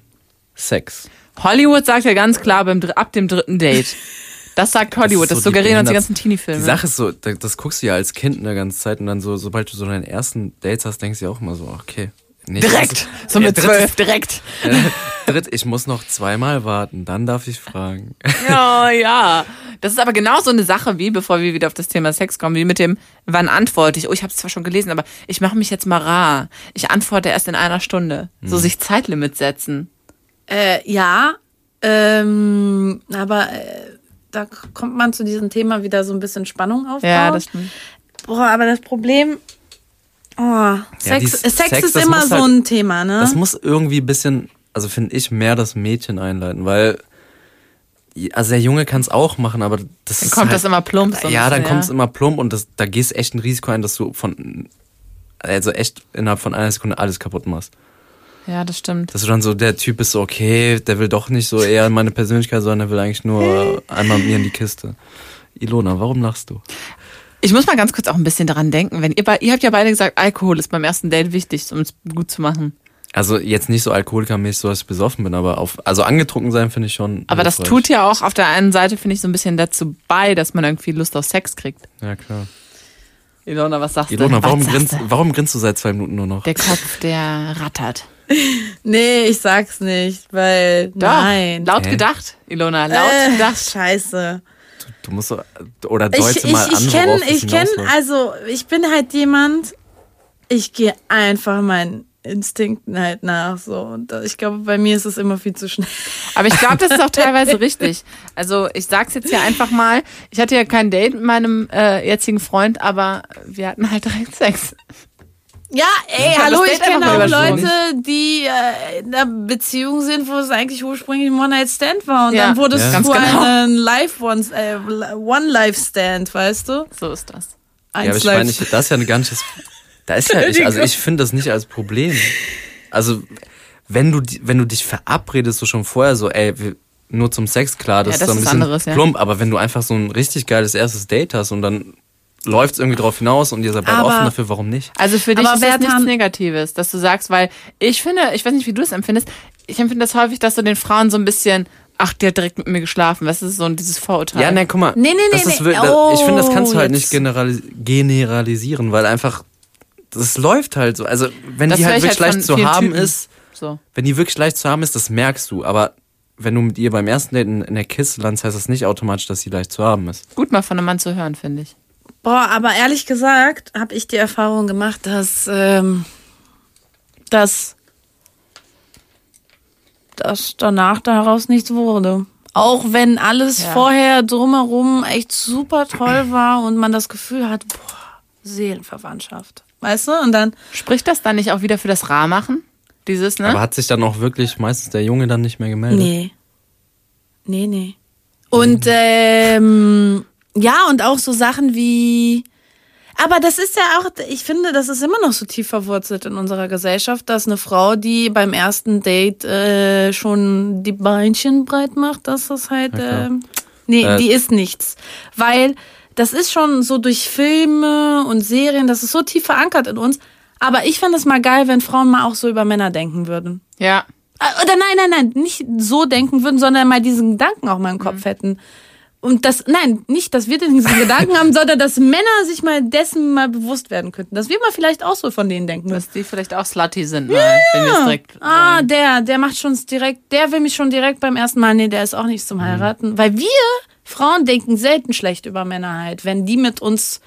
Sex.
Hollywood sagt ja ganz klar beim, ab dem dritten Date. <laughs> Das sagt Hollywood, das,
ist so die
suggerieren uns die ganzen Teenie-Filme.
Die Sache ist so, da- das guckst du ja als Kind eine ganze Zeit und dann so, sobald du so deine ersten Dates hast, denkst du ja auch immer so, okay. Nee,
direkt, so
Ja,
mit zwölf, direkt.
Dritt, ich muss noch zweimal warten, dann darf ich fragen. <laughs>
Ja, ja. Das ist aber genau so eine Sache wie, bevor wir wieder auf das Thema Sex kommen, wie mit dem, wann antworte ich? Oh, ich habe es zwar schon gelesen, aber ich mache mich jetzt mal rar. Ich antworte erst in einer Stunde.
Hm.
So sich Zeitlimit setzen.
Äh, ja, ähm, aber äh, da kommt man zu diesem Thema wieder so ein bisschen Spannung aufbauen.
Ja, das stimmt.
Boah, aber das Problem, oh, Sex,
dies-
Sex,
Sex,
ist immer so
halt-
ein Thema, ne?
Das muss irgendwie ein bisschen, also finde ich, mehr das Mädchen einleiten, weil also der Junge kann es auch machen, aber das
Dann
ist
kommt
halt,
das immer plump. so
Ja, dann
bisschen,
kommt es immer plump und das, da gehst echt ein Risiko ein, dass du von also echt innerhalb von einer Sekunde alles kaputt machst.
Ja, das stimmt.
Dass du dann so, der Typ ist so, okay, der will doch nicht so eher meine Persönlichkeit, sondern der will eigentlich nur einmal mit mir in die Kiste. Ilona, warum lachst du?
Ich muss mal ganz kurz auch ein bisschen daran denken, wenn ihr, ihr habt ja beide gesagt, Alkohol ist beim ersten Date wichtig, um es gut zu machen.
Also jetzt nicht so alkoholikermäßig, so dass ich besoffen bin, aber auf, also angetrunken sein finde ich schon.
Aber das tut ja auch auf der einen Seite, finde ich, so ein bisschen dazu bei, dass man irgendwie Lust auf Sex kriegt.
Ja, klar.
Ilona, was sagst
Ilona,
du?
warum grinst,
sagst du?
warum grinst du seit zwei Minuten nur noch?
Der Kopf, der rattert. <laughs>
nee, ich sag's nicht, weil
Doch,
nein.
Laut
Hä?
gedacht, Ilona, laut
äh,
gedacht.
Scheiße.
Du musst so, oder
Ich,
deute
ich,
mal an,
ich kenne,
worauf das
ich kenne, also ich bin halt jemand, ich gehe einfach meinen Instinkten halt nach so und ich glaube, bei mir ist es immer viel zu schnell.
Aber ich glaube, das ist auch <laughs> teilweise richtig. Also ich sag's jetzt hier einfach mal. Ich hatte ja kein Date mit meinem äh, jetzigen Freund, aber wir hatten halt <laughs> direkt Sex.
Ja, ey,
hab
hallo, ich kenne auch. Leute, die äh, in einer Beziehung sind, wo es eigentlich ursprünglich ein One-Night-Stand war und
Ja,
dann wurde es
Ja.
zu
genau.
einem äh, One-Life-Stand, weißt du?
So ist das.
Ja, aber
Eins
ich meine, ich- das ist ja ein ganzes. Da ist ja <laughs> ich, also ich finde das nicht als Problem. Also, wenn du, wenn du dich verabredest, so schon vorher so, ey, wir, nur zum Sex, klar, das,
Ja, das
ist so ein
ist
bisschen
anderes, ja.
plump, aber wenn du einfach so ein richtig geiles erstes Date hast und dann läuft es irgendwie drauf hinaus und ihr seid beide
Aber-
offen dafür, warum nicht?
Also für dich
Aber
ist das nichts
Bertan-
Negatives, dass du sagst, weil ich finde, ich weiß nicht, wie du es empfindest, ich empfinde das häufig, dass du den Frauen so ein bisschen, ach, der hat direkt mit mir geschlafen, das ist so dieses Vorurteil.
Ja, ne, guck mal.
Nee, nee, nee,
das ist,
nee.
da- Ich finde, das kannst du
Oh,
halt
jetzt-
nicht generalis generalisieren, weil einfach, das läuft halt so. Also, wenn
Das
die halt
ich
wirklich
halt
leicht zu haben
Typen.
ist,
So.
wenn die wirklich leicht zu haben ist, das merkst du. Aber wenn du mit ihr beim ersten Date in, in der Kiste landest, heißt das nicht automatisch, dass sie leicht zu haben ist.
Gut mal von einem Mann zu hören, finde ich.
Boah, aber ehrlich gesagt habe ich die Erfahrung gemacht, dass, ähm, dass, dass danach daraus nichts wurde. Auch wenn alles
Ja.
vorher drumherum echt super toll war und man das Gefühl hat, boah, Seelenverwandtschaft. Weißt du? Und dann,
Spricht das dann nicht auch wieder für das Rar-Machen? Dieses, ne?
Aber hat sich dann auch wirklich meistens der Junge dann nicht mehr gemeldet?
nee. Nee, nee. Und ähm, ja, und auch so Sachen wie. Aber das ist ja auch, ich finde, das ist immer noch so tief verwurzelt in unserer Gesellschaft, dass eine Frau, die beim ersten Date äh, schon die Beinchen breit macht, dass das halt, ähm, nee,
Äh,
die ist nichts. Weil das ist schon so durch Filme und Serien, das ist so tief verankert in uns. Aber ich fände es mal geil, wenn Frauen mal auch so über Männer denken würden.
Ja.
Ah, Oder nein, nein, nein, nicht so denken würden, sondern mal diesen Gedanken auch mal im Kopf hätten. Und das, nein, nicht, dass wir diesen Gedanken haben, sondern dass Männer sich mal dessen mal bewusst werden könnten. Dass wir mal vielleicht auch so von denen denken.
Dass die vielleicht auch slutty sind, mal, wenn wir es direkt
Ah,
wollen.
der, der macht schon direkt, der will mich schon direkt beim ersten Mal, nee, der ist auch nichts zum Heiraten. Weil wir Frauen denken selten schlecht über Männer halt. Wenn die mit uns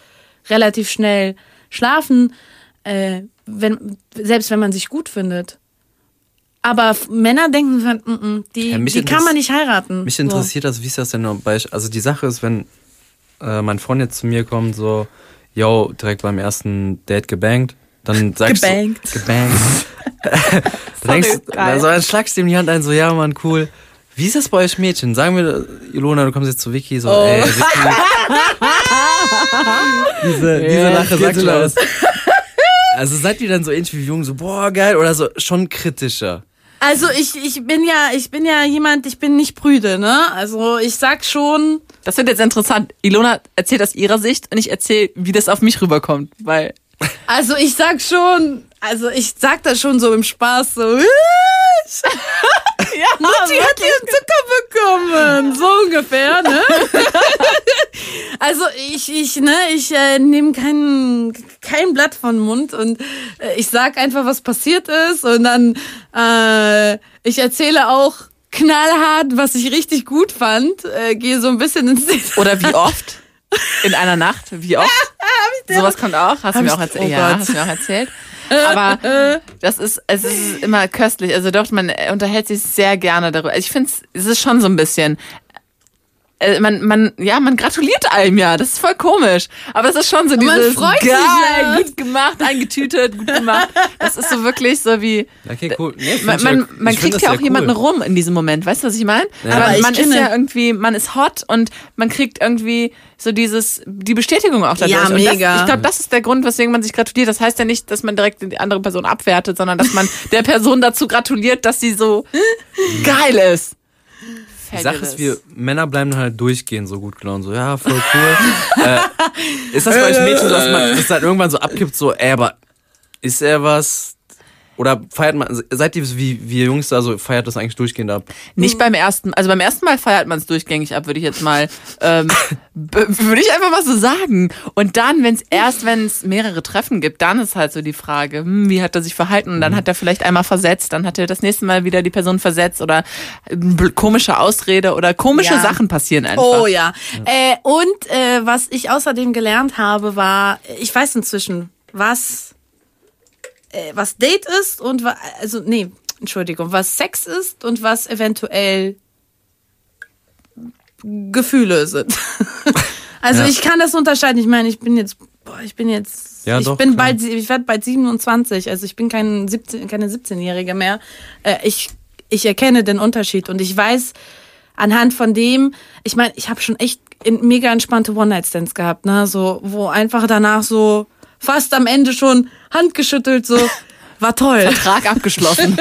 relativ schnell schlafen, äh, wenn, selbst wenn man sich gut findet. Aber Männer denken, von, mm, mm, die,
Ja,
die kann man nicht heiraten.
Mich
So.
interessiert das, wie ist das denn bei, also die Sache ist, wenn äh, mein Freund jetzt zu mir kommt, so, yo, direkt beim ersten Date gebankt, dann <laughs> sagst
Gebankt.
du, gebankt. <laughs> <laughs> dann, denkst, also, dann schlagst du ihm die Hand ein, so, ja, Mann, cool. Wie ist das bei euch Mädchen? Sagen wir, Ilona, du kommst jetzt zu Vicky, so,
Oh.
ey, Vicky. diese, diese
Ja,
Lache sagt
so
schon was. Also seid ihr dann so ähnlich wie Jungen, so, boah, geil, oder so, schon kritischer?
Also ich, ich bin ja, ich bin ja jemand, ich bin nicht prüde, ne? Also ich sag schon,
Das wird jetzt interessant. Ilona erzählt aus ihrer Sicht und ich erzähle, wie das auf mich rüberkommt. Weil
also ich sag schon, also ich sag das schon so im Spaß so. Ja, Mutti hat ihren Zucker bekommen, so ungefähr, ne? <laughs> also ich, ich, ne, ich äh, nehme kein, kein Blatt von Mund und äh, ich sag einfach, was passiert ist und dann äh, ich erzähle auch knallhart, was ich richtig gut fand, äh, gehe so ein bisschen ins Detail.
Oder wie oft? In einer Nacht? Wie oft? <laughs> Sowas kommt auch. Hast du mir auch erzählt.
oh
ja,
Gott.
hast du mir auch erzählt. Aber <laughs> das ist, es ist immer köstlich. Also doch, man unterhält sich sehr gerne darüber. Ich finde es ist schon so ein bisschen. Äh, Man, man, ja, man gratuliert einem ja. Das ist voll komisch. Aber es ist schon so
man
dieses
freut sich,
geil,
ja.
gut gemacht, eingetütet, gut gemacht. Das ist so wirklich so wie,
Okay, cool. Nee,
man, man, man kriegt ja auch jemanden
cool.
rum in diesem Moment, weißt du, was ich meine?
Ja.
Aber
Aber ich
man ist ja irgendwie, man ist hot und man kriegt irgendwie so dieses, die Bestätigung auch dadurch.
Ja,
und
mega.
Das, ich glaube, das ist der Grund, weswegen man sich gratuliert. Das heißt ja nicht, dass man direkt die andere Person abwertet, sondern dass man <laughs> der Person dazu gratuliert, dass sie so geil ist.
Die Sache ist, wir Männer bleiben halt durchgehend so gut gelaunt. So, ja, voll cool. <laughs> äh, ist das bei euch Mädchen, dass man das dann irgendwann so abgibt, so, ey, aber ist er was? Oder feiert man, seid ihr wie wir Jungs da so, feiert das eigentlich durchgehend ab?
Nicht beim ersten, also beim ersten Mal feiert man es durchgängig ab, würde ich jetzt mal, ähm, <laughs> würde ich einfach mal so sagen. Und dann, wenn es erst, wenn es mehrere Treffen gibt, dann ist halt so die Frage, hm, wie hat er sich verhalten? Und dann hat er vielleicht einmal versetzt, dann hat er das nächste Mal wieder die Person versetzt oder ähm, komische Ausrede oder komische
Ja.
Sachen passieren einfach.
Oh ja. Äh, und äh, was ich außerdem gelernt habe, war, ich weiß inzwischen, was, äh, was Date ist und wa- also nee, Entschuldigung, was Sex ist und was eventuell Gefühle sind. <laughs> also
Ja.
ich kann das unterscheiden. Ich meine, ich bin jetzt, boah, ich bin jetzt,
Ja,
ich
doch,
bin
klar.
bald, ich werde bald 27. Also ich bin kein 17, keine 17-Jährige mehr. Äh, ich ich erkenne den Unterschied und ich weiß anhand von dem, ich meine, ich habe schon echt in, mega entspannte One-Night-Stands gehabt, ne, so wo einfach danach so fast am Ende schon handgeschüttelt so war toll.
Vertrag abgeschlossen.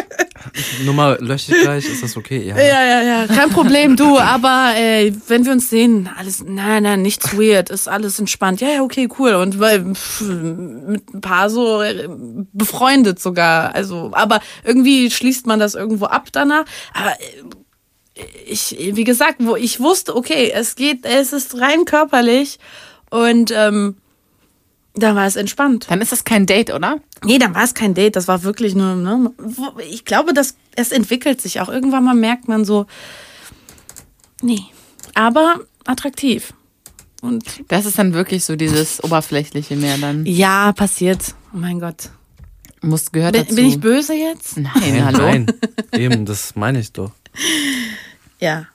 <laughs>
Nummer lösche ich gleich, ist das okay? Ja.
Ja, ja, ja, kein Problem, du, aber äh, wenn wir uns sehen, alles, nein, nein, nichts weird, ist alles entspannt. Ja, ja, okay, cool. Und weil pff, mit ein paar so äh, befreundet sogar. Also, aber irgendwie schließt man das irgendwo ab danach. Aber äh, ich, wie gesagt, wo ich wusste, okay, es geht, es ist rein körperlich und ähm, dann war es entspannt.
Dann ist das kein Date, oder?
Nee, dann war es kein Date, das war wirklich nur, ne, ich glaube, dass es entwickelt sich auch. Irgendwann mal merkt man so, nee, aber attraktiv. Und
Das ist dann wirklich so dieses oberflächliche mehr dann.
ja, passiert. Oh mein Gott.
Muss gehört
Bin,
dazu.
bin ich böse jetzt?
Nein,
Nein,
hallo.
nein. Eben, das meine ich doch.
Ja.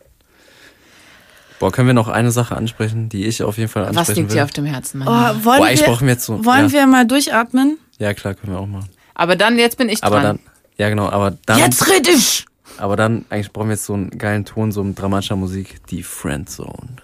Boah, können wir noch eine Sache ansprechen, die ich auf jeden Fall ansprechen
Was liegt
will?
dir auf dem Herzen, Mann?
Oh, wollen
Boah, ich
wir,
brauche mir jetzt so.
wollen
ja.
wir mal durchatmen?
ja, klar, können wir auch machen.
Aber dann, jetzt bin ich dran.
Aber dann, ja genau, aber dann,
Jetzt red ich!
aber dann, eigentlich brauchen wir jetzt so einen geilen Ton, so mit dramatischer Musik, die Friendzone.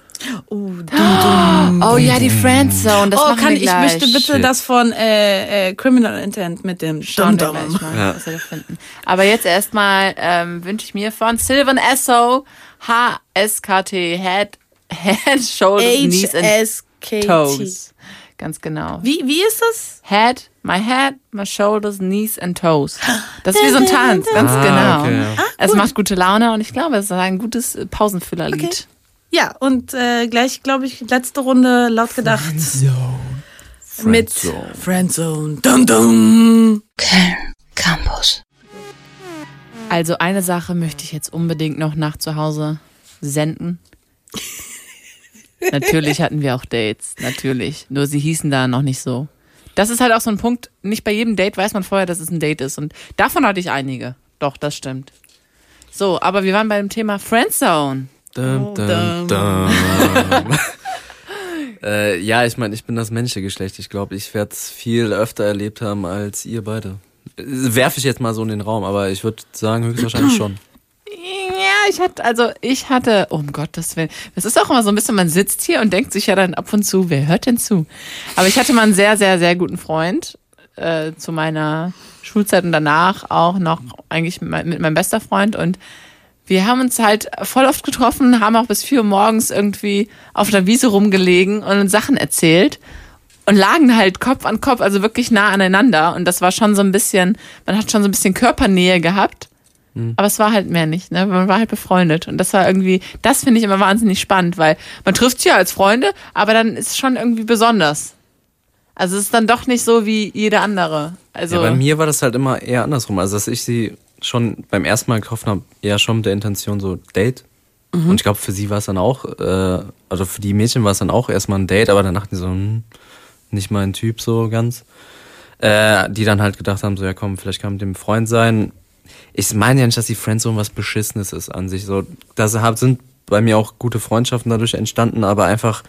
Oh, <gasps>
Oh ja, die Friendzone, das
oh kann
wir
ich möchte bitte
Shit.
das von äh, äh, Criminal Intent mit dem
Schauen wir
Dum-Dum.
gleich mal,
Ja.
was wir da finden. Aber jetzt erstmal ähm, wünsche ich mir von Sylvan Esso H-S-K-T Head, Head, Shoulders, Knees and. Toes. Ganz genau.
Wie, wie ist das?
Head, my head, my shoulders, knees and toes. Das ist wie so ein Tanz, ganz
Ah,
genau.
okay, ja.
Es macht gute Laune und ich glaube, es ist ein gutes Pausenfüllerlied.
Okay. Ja, und äh, gleich, glaube ich, letzte Runde laut gedacht. Mit
Friendzone.
Friendzone. Dum dum.
Köln Campus.
Also eine Sache möchte ich jetzt unbedingt noch nach zu Hause senden. natürlich hatten wir auch Dates, natürlich. Nur sie hießen da noch nicht so. Das ist halt auch so ein Punkt, nicht bei jedem Date weiß man vorher, dass es ein Date ist. Und davon hatte ich einige. Doch, das stimmt. So, aber wir waren beim Thema Friendzone.
Dum, dum, dum. <laughs> äh, ja, ich meine, ich bin das männliche Geschlecht. Ich glaube, ich werde es viel öfter erlebt haben als ihr beide. Werfe ich jetzt mal so in den Raum, aber ich würde sagen, höchstwahrscheinlich schon.
Ja, ich hatte, also ich hatte, oh um Gottes Willen, das ist auch immer so ein bisschen, man sitzt hier und denkt sich ja dann ab und zu, wer hört denn zu? Aber ich hatte mal einen sehr, sehr, sehr guten Freund äh, zu meiner Schulzeit und danach auch noch eigentlich mit meinem bester Freund und wir haben uns halt voll oft getroffen, haben auch bis vier Uhr morgens irgendwie auf der Wiese rumgelegen und uns Sachen erzählt und lagen halt Kopf an Kopf, also wirklich nah aneinander und das war schon so ein bisschen, man hat schon so ein bisschen Körpernähe gehabt. Aber es war halt mehr nicht, ne? Man war halt befreundet. Und das war irgendwie, das finde ich immer wahnsinnig spannend, weil man trifft sich ja als Freunde, aber dann ist es schon irgendwie besonders. Also es ist dann doch nicht so wie jede andere. Also
Ja, bei mir war das halt immer eher andersrum. Also, dass ich sie schon beim ersten Mal getroffen habe, eher schon mit der Intention so Date. Und ich glaube, für sie war es dann auch, äh, also für die Mädchen war es dann auch erstmal ein Date, aber dann dachten die so, hm, nicht mein Typ so ganz. Äh, die dann halt gedacht haben, so, ja komm, vielleicht kann man mit dem Freund sein. Ich meine ja nicht, dass die Friendzone was Beschissenes ist an sich. So, da sind bei mir auch gute Freundschaften dadurch entstanden, aber einfach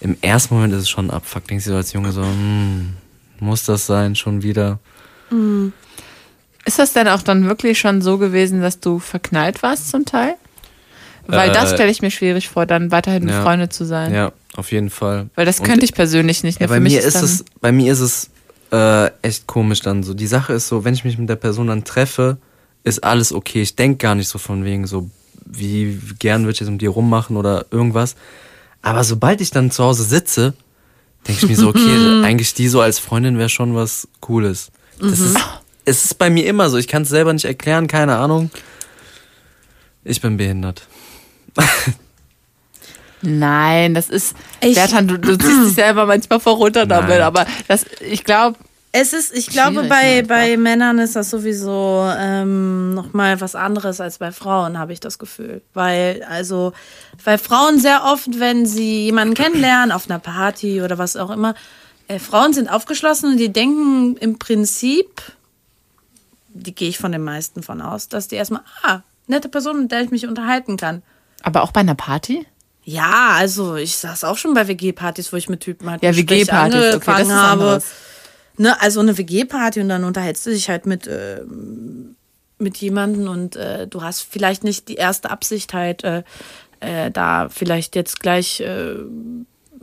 im ersten Moment ist es schon abfuck. Denkst du so als Junge so, hm, muss das sein, schon wieder?
Ist das denn auch dann wirklich schon so gewesen, dass du verknallt warst zum Teil? Weil das
Äh,
stelle ich mir schwierig vor, dann weiterhin
ja.
befreundet zu sein.
Ja, auf jeden Fall.
Weil das
Und-
könnte ich persönlich nicht.
Ja,
ne?
bei
Für mich
mir ist es, bei mir ist es äh, echt komisch dann so. Die Sache ist so, wenn ich mich mit der Person dann treffe, ist alles okay. Ich denk gar nicht so von wegen so, wie gern würde ich jetzt mit dir rummachen oder irgendwas. Aber sobald ich dann zu Hause sitze, denke ich mir so, okay, <laughs> eigentlich die so als Freundin wäre schon was Cooles. Das ist, es ist bei mir immer so. Ich kann es selber nicht erklären, keine Ahnung. Ich bin behindert.
Nein, das ist.
Ich-
Bertan, du, du ziehst dich selber manchmal vor runter damit,
Nein.
aber das, ich glaube,
Es ist, ich glaube, bei, bei Männern ist das sowieso ähm, nochmal was anderes als bei Frauen, habe ich das Gefühl. Weil, also, weil Frauen sehr oft, wenn sie jemanden kennenlernen, auf einer Party oder was auch immer, äh, Frauen sind aufgeschlossen und die denken im Prinzip, die gehe ich von den meisten von aus, dass die erstmal, ah, nette Person, mit der ich mich unterhalten kann.
aber auch bei einer Party?
Ja, also ich saß auch schon bei WG-Partys, wo ich mit Typen halt
Ja, WG-Partys, okay, das
angefangen
ist
habe. Ne, also eine WG-Party und dann unterhältst du dich halt mit, äh, mit jemandem und äh, du hast vielleicht nicht die erste Absicht halt, äh, äh, da vielleicht jetzt gleich, äh,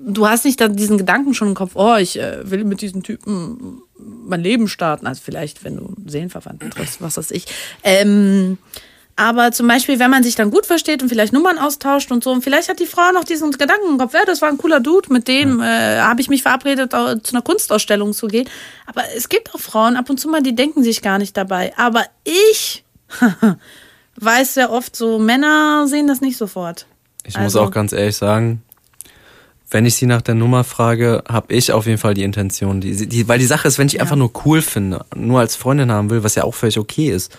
du hast nicht dann diesen Gedanken schon im Kopf, oh, ich äh, will mit diesem Typen mein Leben starten. Also vielleicht, wenn du einen Seelenverwandten triffst, was weiß ich. Ähm, aber zum Beispiel, wenn man sich dann gut versteht und vielleicht Nummern austauscht und so, und vielleicht hat die Frau noch diesen Gedanken im Kopf, ja, das war ein cooler Dude, mit dem äh, habe ich mich verabredet, zu einer Kunstausstellung zu gehen. Aber es gibt auch Frauen ab und zu mal, die denken sich gar nicht dabei. Aber ich <laughs> weiß sehr oft so, Männer sehen das nicht sofort.
Ich
Also-
muss auch ganz ehrlich sagen, wenn ich sie nach der Nummer frage, habe ich auf jeden Fall die Intention. Die, die, weil die Sache ist, wenn ich einfach nur cool finde, nur als Freundin haben will, was ja auch völlig okay ist,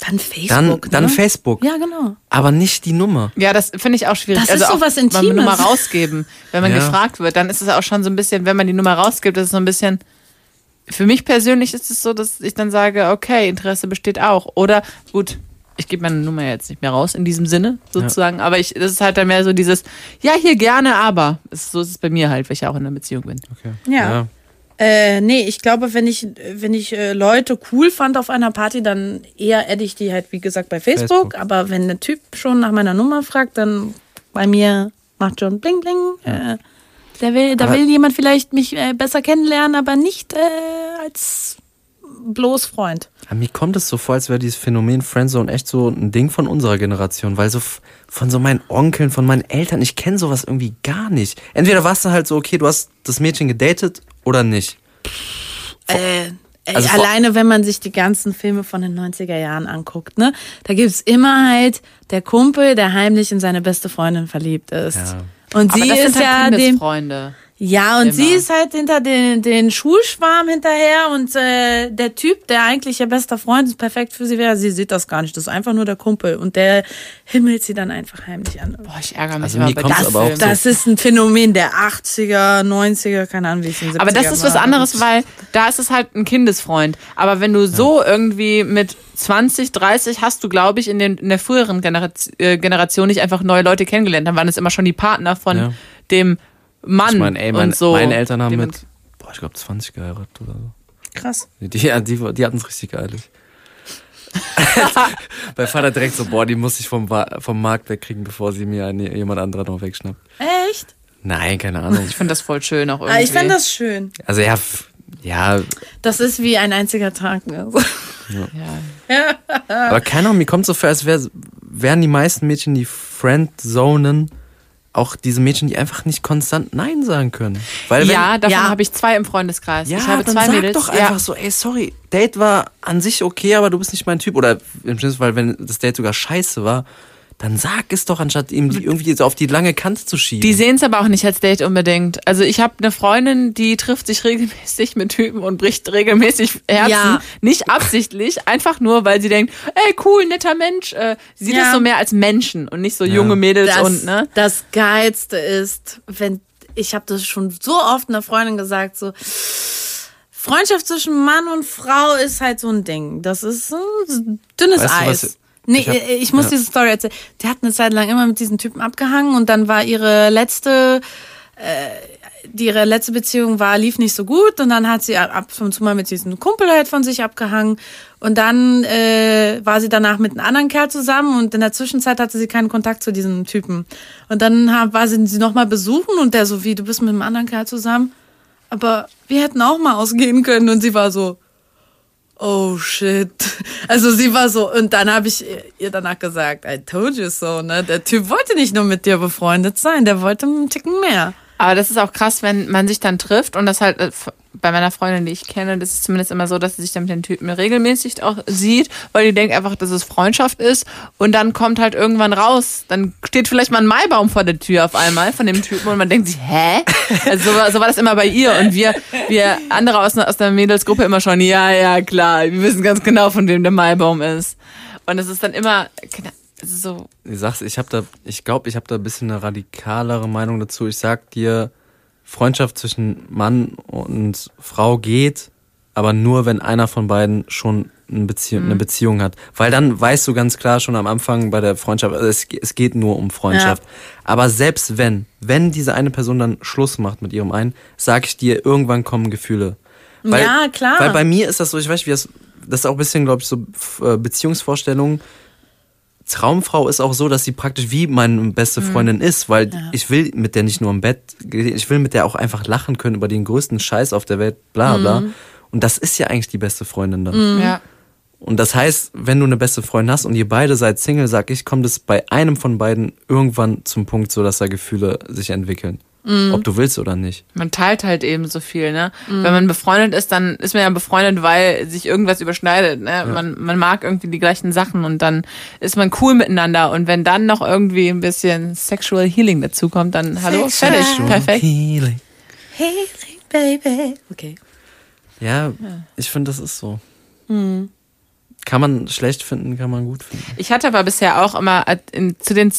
Dann Facebook.
dann, dann
ne?
Facebook.
Ja, genau.
Aber nicht die Nummer.
Ja, das finde ich auch schwierig.
Das
also
ist so
auch
was
mal eine
Intimes.
Nummer rausgeben. Wenn man
Ja.
gefragt wird, dann ist es auch schon so ein bisschen, wenn man die Nummer rausgibt, ist es so ein bisschen. Für mich persönlich ist es so, dass ich dann sage, okay, Interesse besteht auch. Oder gut, ich gebe meine Nummer jetzt nicht mehr raus in diesem Sinne sozusagen, aber ich, das ist halt dann mehr so dieses, ja, hier gerne, aber. Es- So ist es bei mir halt, weil ich ja auch in einer Beziehung bin.
Okay.
Ja. Äh, nee, ich glaube, wenn ich, wenn ich äh, Leute cool fand auf einer Party, dann eher adde ich die halt, wie gesagt, bei Facebook.
Facebook.
Aber wenn der Typ schon nach meiner Nummer fragt, dann bei mir macht schon bling bling. Äh, der will, da
Aber-
will jemand vielleicht mich äh, besser kennenlernen, aber nicht äh, als bloß Freund.
Aber mir kommt es so vor, als wäre dieses Phänomen Friendzone echt so ein Ding von unserer Generation, weil so von so meinen Onkeln, von meinen Eltern, ich kenne sowas irgendwie gar nicht. Entweder warst du halt so, okay, du hast das Mädchen gedatet oder nicht.
Äh, ey,
Also
alleine, wenn man sich die ganzen Filme von den 90er Jahren anguckt, ne? Da gibt's immer halt der Kumpel, der heimlich in seine beste Freundin verliebt ist.
Ja.
Und sie
aber das
ist
sind
ja
halt
dem.
Kindesfreunde.
Ja, und
Immer.
sie ist halt hinter den, den Schulschwarm hinterher und äh, der Typ, der eigentlich ihr bester Freund ist, perfekt für sie wäre, sie sieht das gar nicht. Das ist einfach nur der Kumpel. Und der himmelt sie dann einfach heimlich an.
Boah, ich ärgere mich
Also
immer bei das
aber auch
Film.
so-
Das ist ein Phänomen der 80er, 90er, keine Ahnung, wie es in den 70er
Aber das ist was anderes, weil da ist es halt ein Kindesfreund. Aber wenn du so irgendwie mit 20, 30 hast du, glaube ich, in, den, in der früheren Generation, äh, Generation nicht einfach neue Leute kennengelernt. Dann waren es immer schon die Partner von
Ja.
dem Mann
Ich meine, ey, mein,
und so.
meine Eltern haben mit, boah, ich glaube 20 geheiratet oder so.
Krass.
Die, die, die, hatten es richtig eilig. <laughs> <laughs> Mein Vater direkt so, boah, die muss ich vom, vom Markt wegkriegen, bevor sie mir eine, jemand anderer noch wegschnappt.
Echt?
Nein, keine Ahnung.
Ich finde das voll schön auch irgendwie.
Ah, ich fände das schön.
Also ja, ja,
Das ist wie ein einziger Tag. Ne? <laughs>
ja.
aber keine Ahnung, mir kommt so vor, als wär, wären die meisten Mädchen, die Friendzonen, auch diese Mädchen, die einfach nicht konstant Nein sagen können. Weil wenn,
ja, davon
Ja.
habe ich zwei im Freundeskreis.
ja
ich habe
dann
zwei
sag
Mädels.
doch
ja.
einfach so, ey, sorry, Date war an sich okay, aber du bist nicht mein Typ. Oder im schlimmsten Fall, wenn das Date sogar scheiße war, dann sag es doch, anstatt ihm die irgendwie so auf die lange Kante zu schieben.
Die sehen es aber auch nicht als Date unbedingt. Also ich habe eine Freundin, die trifft sich regelmäßig mit Typen und bricht regelmäßig Herzen.
Ja.
Nicht absichtlich, einfach nur, weil sie denkt, ey cool, netter Mensch. Äh, sie sieht
Ja.
das so mehr als Menschen und nicht so junge Mädels
das,
und ne.
das Geilste ist, wenn ich habe das schon so oft einer Freundin gesagt, so Freundschaft zwischen Mann und Frau ist halt so ein Ding. Das ist ein dünnes
Weißt du,
Eis.
was-
nee,
ich hab-
ich, ich muss
ja.
diese Story erzählen. Die hat eine Zeit lang immer mit diesen Typen abgehangen und dann war ihre letzte die ihre letzte Beziehung war, lief nicht so gut und dann hat sie ab und zu mal mit diesem Kumpel halt von sich abgehangen und dann äh, war sie danach mit einem anderen Kerl zusammen und in der Zwischenzeit hatte sie keinen Kontakt zu diesem Typen. Und dann hab, war sie sie nochmal besuchen und der so, wie, du bist mit einem anderen Kerl zusammen? Aber wir hätten auch mal ausgehen können und sie war so, oh shit. Also sie war so, und dann habe ich ihr danach gesagt, I told you so, ne? Der Typ wollte nicht nur mit dir befreundet sein, der wollte einen Ticken mehr.
Aber das ist auch krass, wenn man sich dann trifft und das halt äh, bei meiner Freundin, die ich kenne, das ist zumindest immer so, dass sie sich dann mit den Typen regelmäßig auch sieht, weil die denkt einfach, dass es Freundschaft ist und dann kommt halt irgendwann raus, dann steht vielleicht mal ein Maibaum vor der Tür auf einmal von dem Typen und man denkt sich, hä? Also so, war- so war das immer bei ihr und wir, wir andere aus, aus der Mädelsgruppe immer schon, ja, ja, klar, wir wissen ganz genau, von wem der Maibaum ist. Und es ist dann immer, ist so,
Ich sag's, ich habe da, ich glaube, ich habe da ein bisschen eine radikalere Meinung dazu. Ich sag dir, Freundschaft zwischen Mann und Frau geht, aber nur, wenn einer von beiden schon eine Beziehung, eine Beziehung hat. Weil dann weißt du ganz klar schon am Anfang bei der Freundschaft, also es, es geht nur um Freundschaft. Aber selbst wenn, wenn diese eine Person dann Schluss macht mit ihrem einen, sag ich dir, irgendwann kommen Gefühle. Weil,
Ja, klar.
Weil bei mir ist das so, ich weiß, wie das, das ist auch ein bisschen, glaube ich, so äh, Beziehungsvorstellungen. Traumfrau ist auch so, dass sie praktisch wie meine beste Freundin ist, weil ich will mit der nicht nur im Bett, ich will mit der auch einfach lachen können über den größten Scheiß auf der Welt, bla bla. Und das ist ja eigentlich die beste Freundin dann.
ja.
Und das heißt, wenn du eine beste Freundin hast und ihr beide seid Single, sag ich, kommt es bei einem von beiden irgendwann zum Punkt, so dass da Gefühle sich entwickeln. Ob du willst oder nicht.
Man teilt halt eben so viel, ne? Wenn man befreundet ist, dann ist man ja befreundet, weil sich irgendwas überschneidet, ne? Man, man mag irgendwie die gleichen Sachen und dann ist man cool miteinander. Und wenn dann noch irgendwie ein bisschen Sexual Healing dazukommt, dann hallo,
Sexual
fertig, perfekt.
Healing.
Hey, baby. Okay.
Ja, ich finde, das ist so. Kann man schlecht finden, kann man gut finden.
Ich hatte aber bisher auch immer äh, in, zu den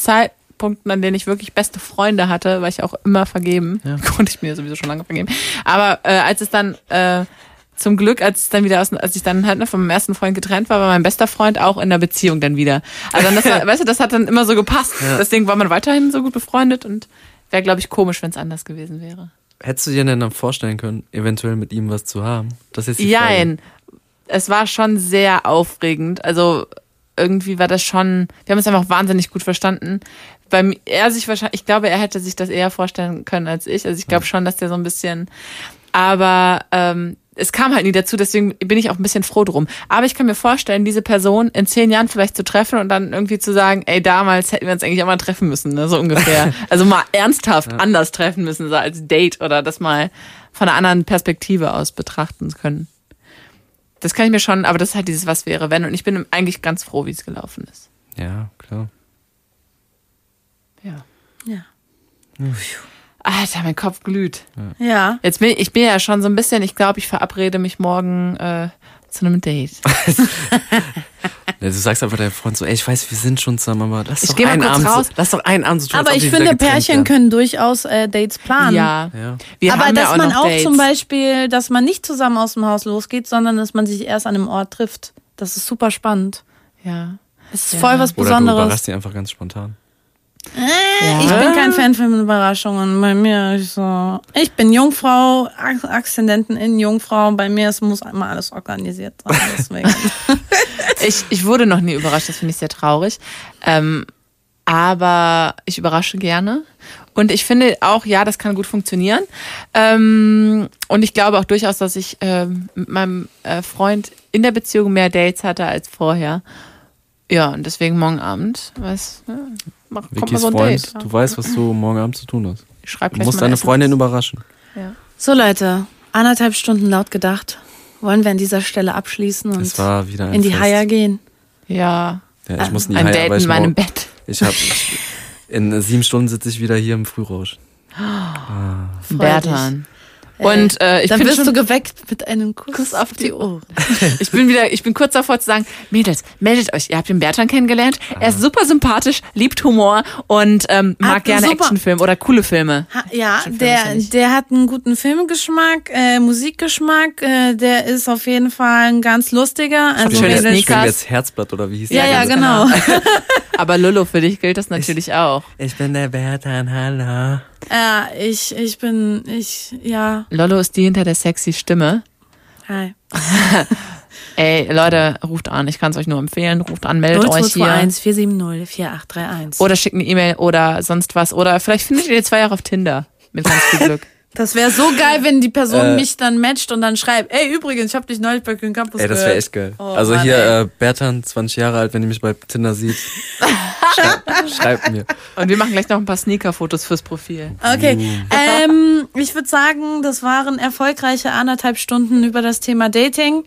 Zeitpunkten, an denen ich wirklich beste Freunde hatte, war ich auch immer vergeben.
Ja. <laughs>
Konnte ich mir sowieso schon lange vergeben. Aber äh, als es dann äh, zum Glück, als es dann wieder aus, als ich dann halt ne, von meinem ersten Freund getrennt war, war mein bester Freund auch in der Beziehung dann wieder. Also das, war- <laughs> weißt du, das hat dann immer so gepasst. Deswegen war man weiterhin so gut befreundet und wäre, glaube ich, komisch, wenn es anders gewesen wäre.
Hättest du dir denn dann vorstellen können, eventuell mit ihm was zu haben? Das ist jetzt die Frage.
Jein. Es war schon sehr aufregend. Also irgendwie war das schon, wir haben uns einfach wahnsinnig gut verstanden. Beim er sich wahrscheinlich, ich glaube, er hätte sich das eher vorstellen können als ich. Also ich glaube schon, dass der so ein bisschen, aber ähm, es kam halt nie dazu, deswegen bin ich auch ein bisschen froh drum. Aber ich kann mir vorstellen, diese Person in zehn Jahren vielleicht zu treffen und dann irgendwie zu sagen, ey, damals hätten wir uns eigentlich auch mal treffen müssen, ne? so ungefähr. <laughs> Also mal ernsthaft anders treffen müssen, so als Date oder das mal von einer anderen Perspektive aus betrachten können. Das kann ich mir schon, aber das ist halt dieses Was wäre, wenn. Und ich bin eigentlich ganz froh, wie es gelaufen ist.
Ja, klar.
Ja.
Ja.
Alter, mein Kopf glüht.
Ja.
Jetzt bin ich, ich bin ja schon so ein bisschen, ich glaube, ich verabrede mich morgen äh, zu einem Date. <laughs>
Du sagst einfach deinem Freund so, ey, ich weiß, wir sind schon zusammen, aber lass
Ich
doch
geh mal
einen
kurz
Abend,
raus.
so, lass doch einen Abend so tun, als
Aber
ob
ich
wir wieder
finde,
getrennt
Pärchen
wären.
können durchaus äh, Dates planen.
Ja.
Ja.
Wir
Aber
haben
dass
ja auch
man
noch
auch
Dates.
zum Beispiel, dass man nicht zusammen aus dem Haus losgeht, sondern dass man sich erst an einem Ort trifft. Das ist super spannend.
Ja.
Es ist
Ja.
voll was
Oder du
Besonderes.
überraschst ihn einfach ganz spontan.
Ich bin kein Fan von Überraschungen. Bei mir ist so, ich bin Jungfrau, Aszendenten in Jungfrau. Bei mir es muss einmal alles organisiert sein. <laughs> Deswegen.
Ich, ich wurde noch nie überrascht, das finde ich sehr traurig. Ähm, aber ich überrasche gerne. Und ich finde auch, ja, das kann gut funktionieren. Ähm, und ich glaube auch durchaus, dass ich ähm, mit meinem äh, Freund in der Beziehung mehr Dates hatte als vorher. Ja, und deswegen morgen Abend, was, ja, mach, kommt mal
Vickys
so ein
Freund,
Date.
du weißt, was du morgen Abend zu tun hast.
Ich schreib
Du musst deine
eine
Freundin
SMS.
überraschen.
Ja.
So Leute, anderthalb Stunden laut gedacht. Wollen wir an dieser Stelle abschließen und in die
Fest.
Haier gehen?
Ja,
Ja, ich muss in die
ein
Haie,
Date
weil ich
in meinem
morgen-
Bett.
Ich habe in sieben Stunden sitze ich wieder hier im Frührausch. <gasps>
Freu
Bertan. Und äh, ich
Dann
bin
wirst
schon,
du geweckt mit einem Kuss,
Kuss auf die
Ohren. <laughs>
ich bin wieder, ich bin kurz davor zu sagen, Mädels, meldet euch. Ihr habt den Bertan kennengelernt. Er ist super sympathisch, liebt Humor und ähm, mag
Hat
gerne Actionfilme oder coole Filme.
Ha, ja, der,
ja
der hat einen guten Filmgeschmack, äh, Musikgeschmack. Äh, der ist auf jeden Fall ein ganz lustiger. Also
schöne
Mädels-
Spielen wir
Sneakers.
jetzt Herzblatt oder wie hieß
Ja,
der
ja,
ganze-
genau. <laughs>
Aber Lolo, für dich gilt das natürlich auch.
Ich bin der Bertan, hallo.
Ja, ich, ich bin, ich, ja,
Lolo ist die hinter der sexy Stimme.
hi. <laughs>
Ey, Leute, ruft an. Ich kann es euch nur empfehlen. Ruft an, meldet euch hier.
0221 470 4831.
Oder schickt eine E-Mail oder sonst was. Oder vielleicht findet ihr die zwei Jahre auf Tinder. Mit ganz viel <laughs> Glück.
Das wäre so geil, wenn die Person
Äh.
mich dann matcht und dann schreibt, ey, übrigens, ich habe dich neulich bei Kühn Campus
Ey, das wäre echt geil.
Oh,
also
Mann,
hier,
ey.
äh, Bertan, 20 Jahre alt, wenn ihr mich bei Tinder sieht, <laughs> schreibt, schreibt mir.
Und wir machen gleich noch ein paar Sneaker-Fotos fürs Profil.
Okay, ähm, ich würde sagen, das waren erfolgreiche anderthalb Stunden über das Thema Dating.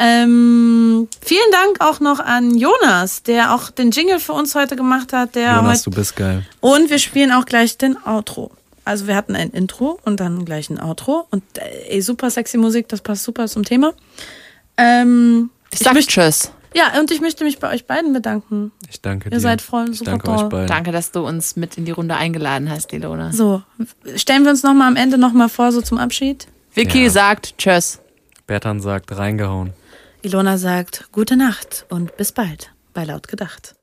Ähm, vielen Dank auch noch an Jonas, der auch den Jingle für uns heute gemacht hat. Der
Jonas,
heute,
du bist geil.
und wir spielen auch gleich den Outro. Also wir hatten ein Intro und dann gleich ein Outro. Und äh, ey, super sexy Musik, das passt super zum Thema. Ähm,
Ich sag Tschüss.
ja, und ich möchte mich bei euch beiden bedanken.
Ich danke dir.
Ihr seid voll
ich
super
danke
toll.
euch beiden.
Danke, dass du uns mit in die Runde eingeladen hast, Ilona.
So, stellen wir uns noch mal am Ende noch mal vor, so zum Abschied.
Vicky
Ja.
sagt Tschüss.
Bertan sagt, reingehauen.
Ilona sagt gute Nacht und bis bald bei Laut gedacht.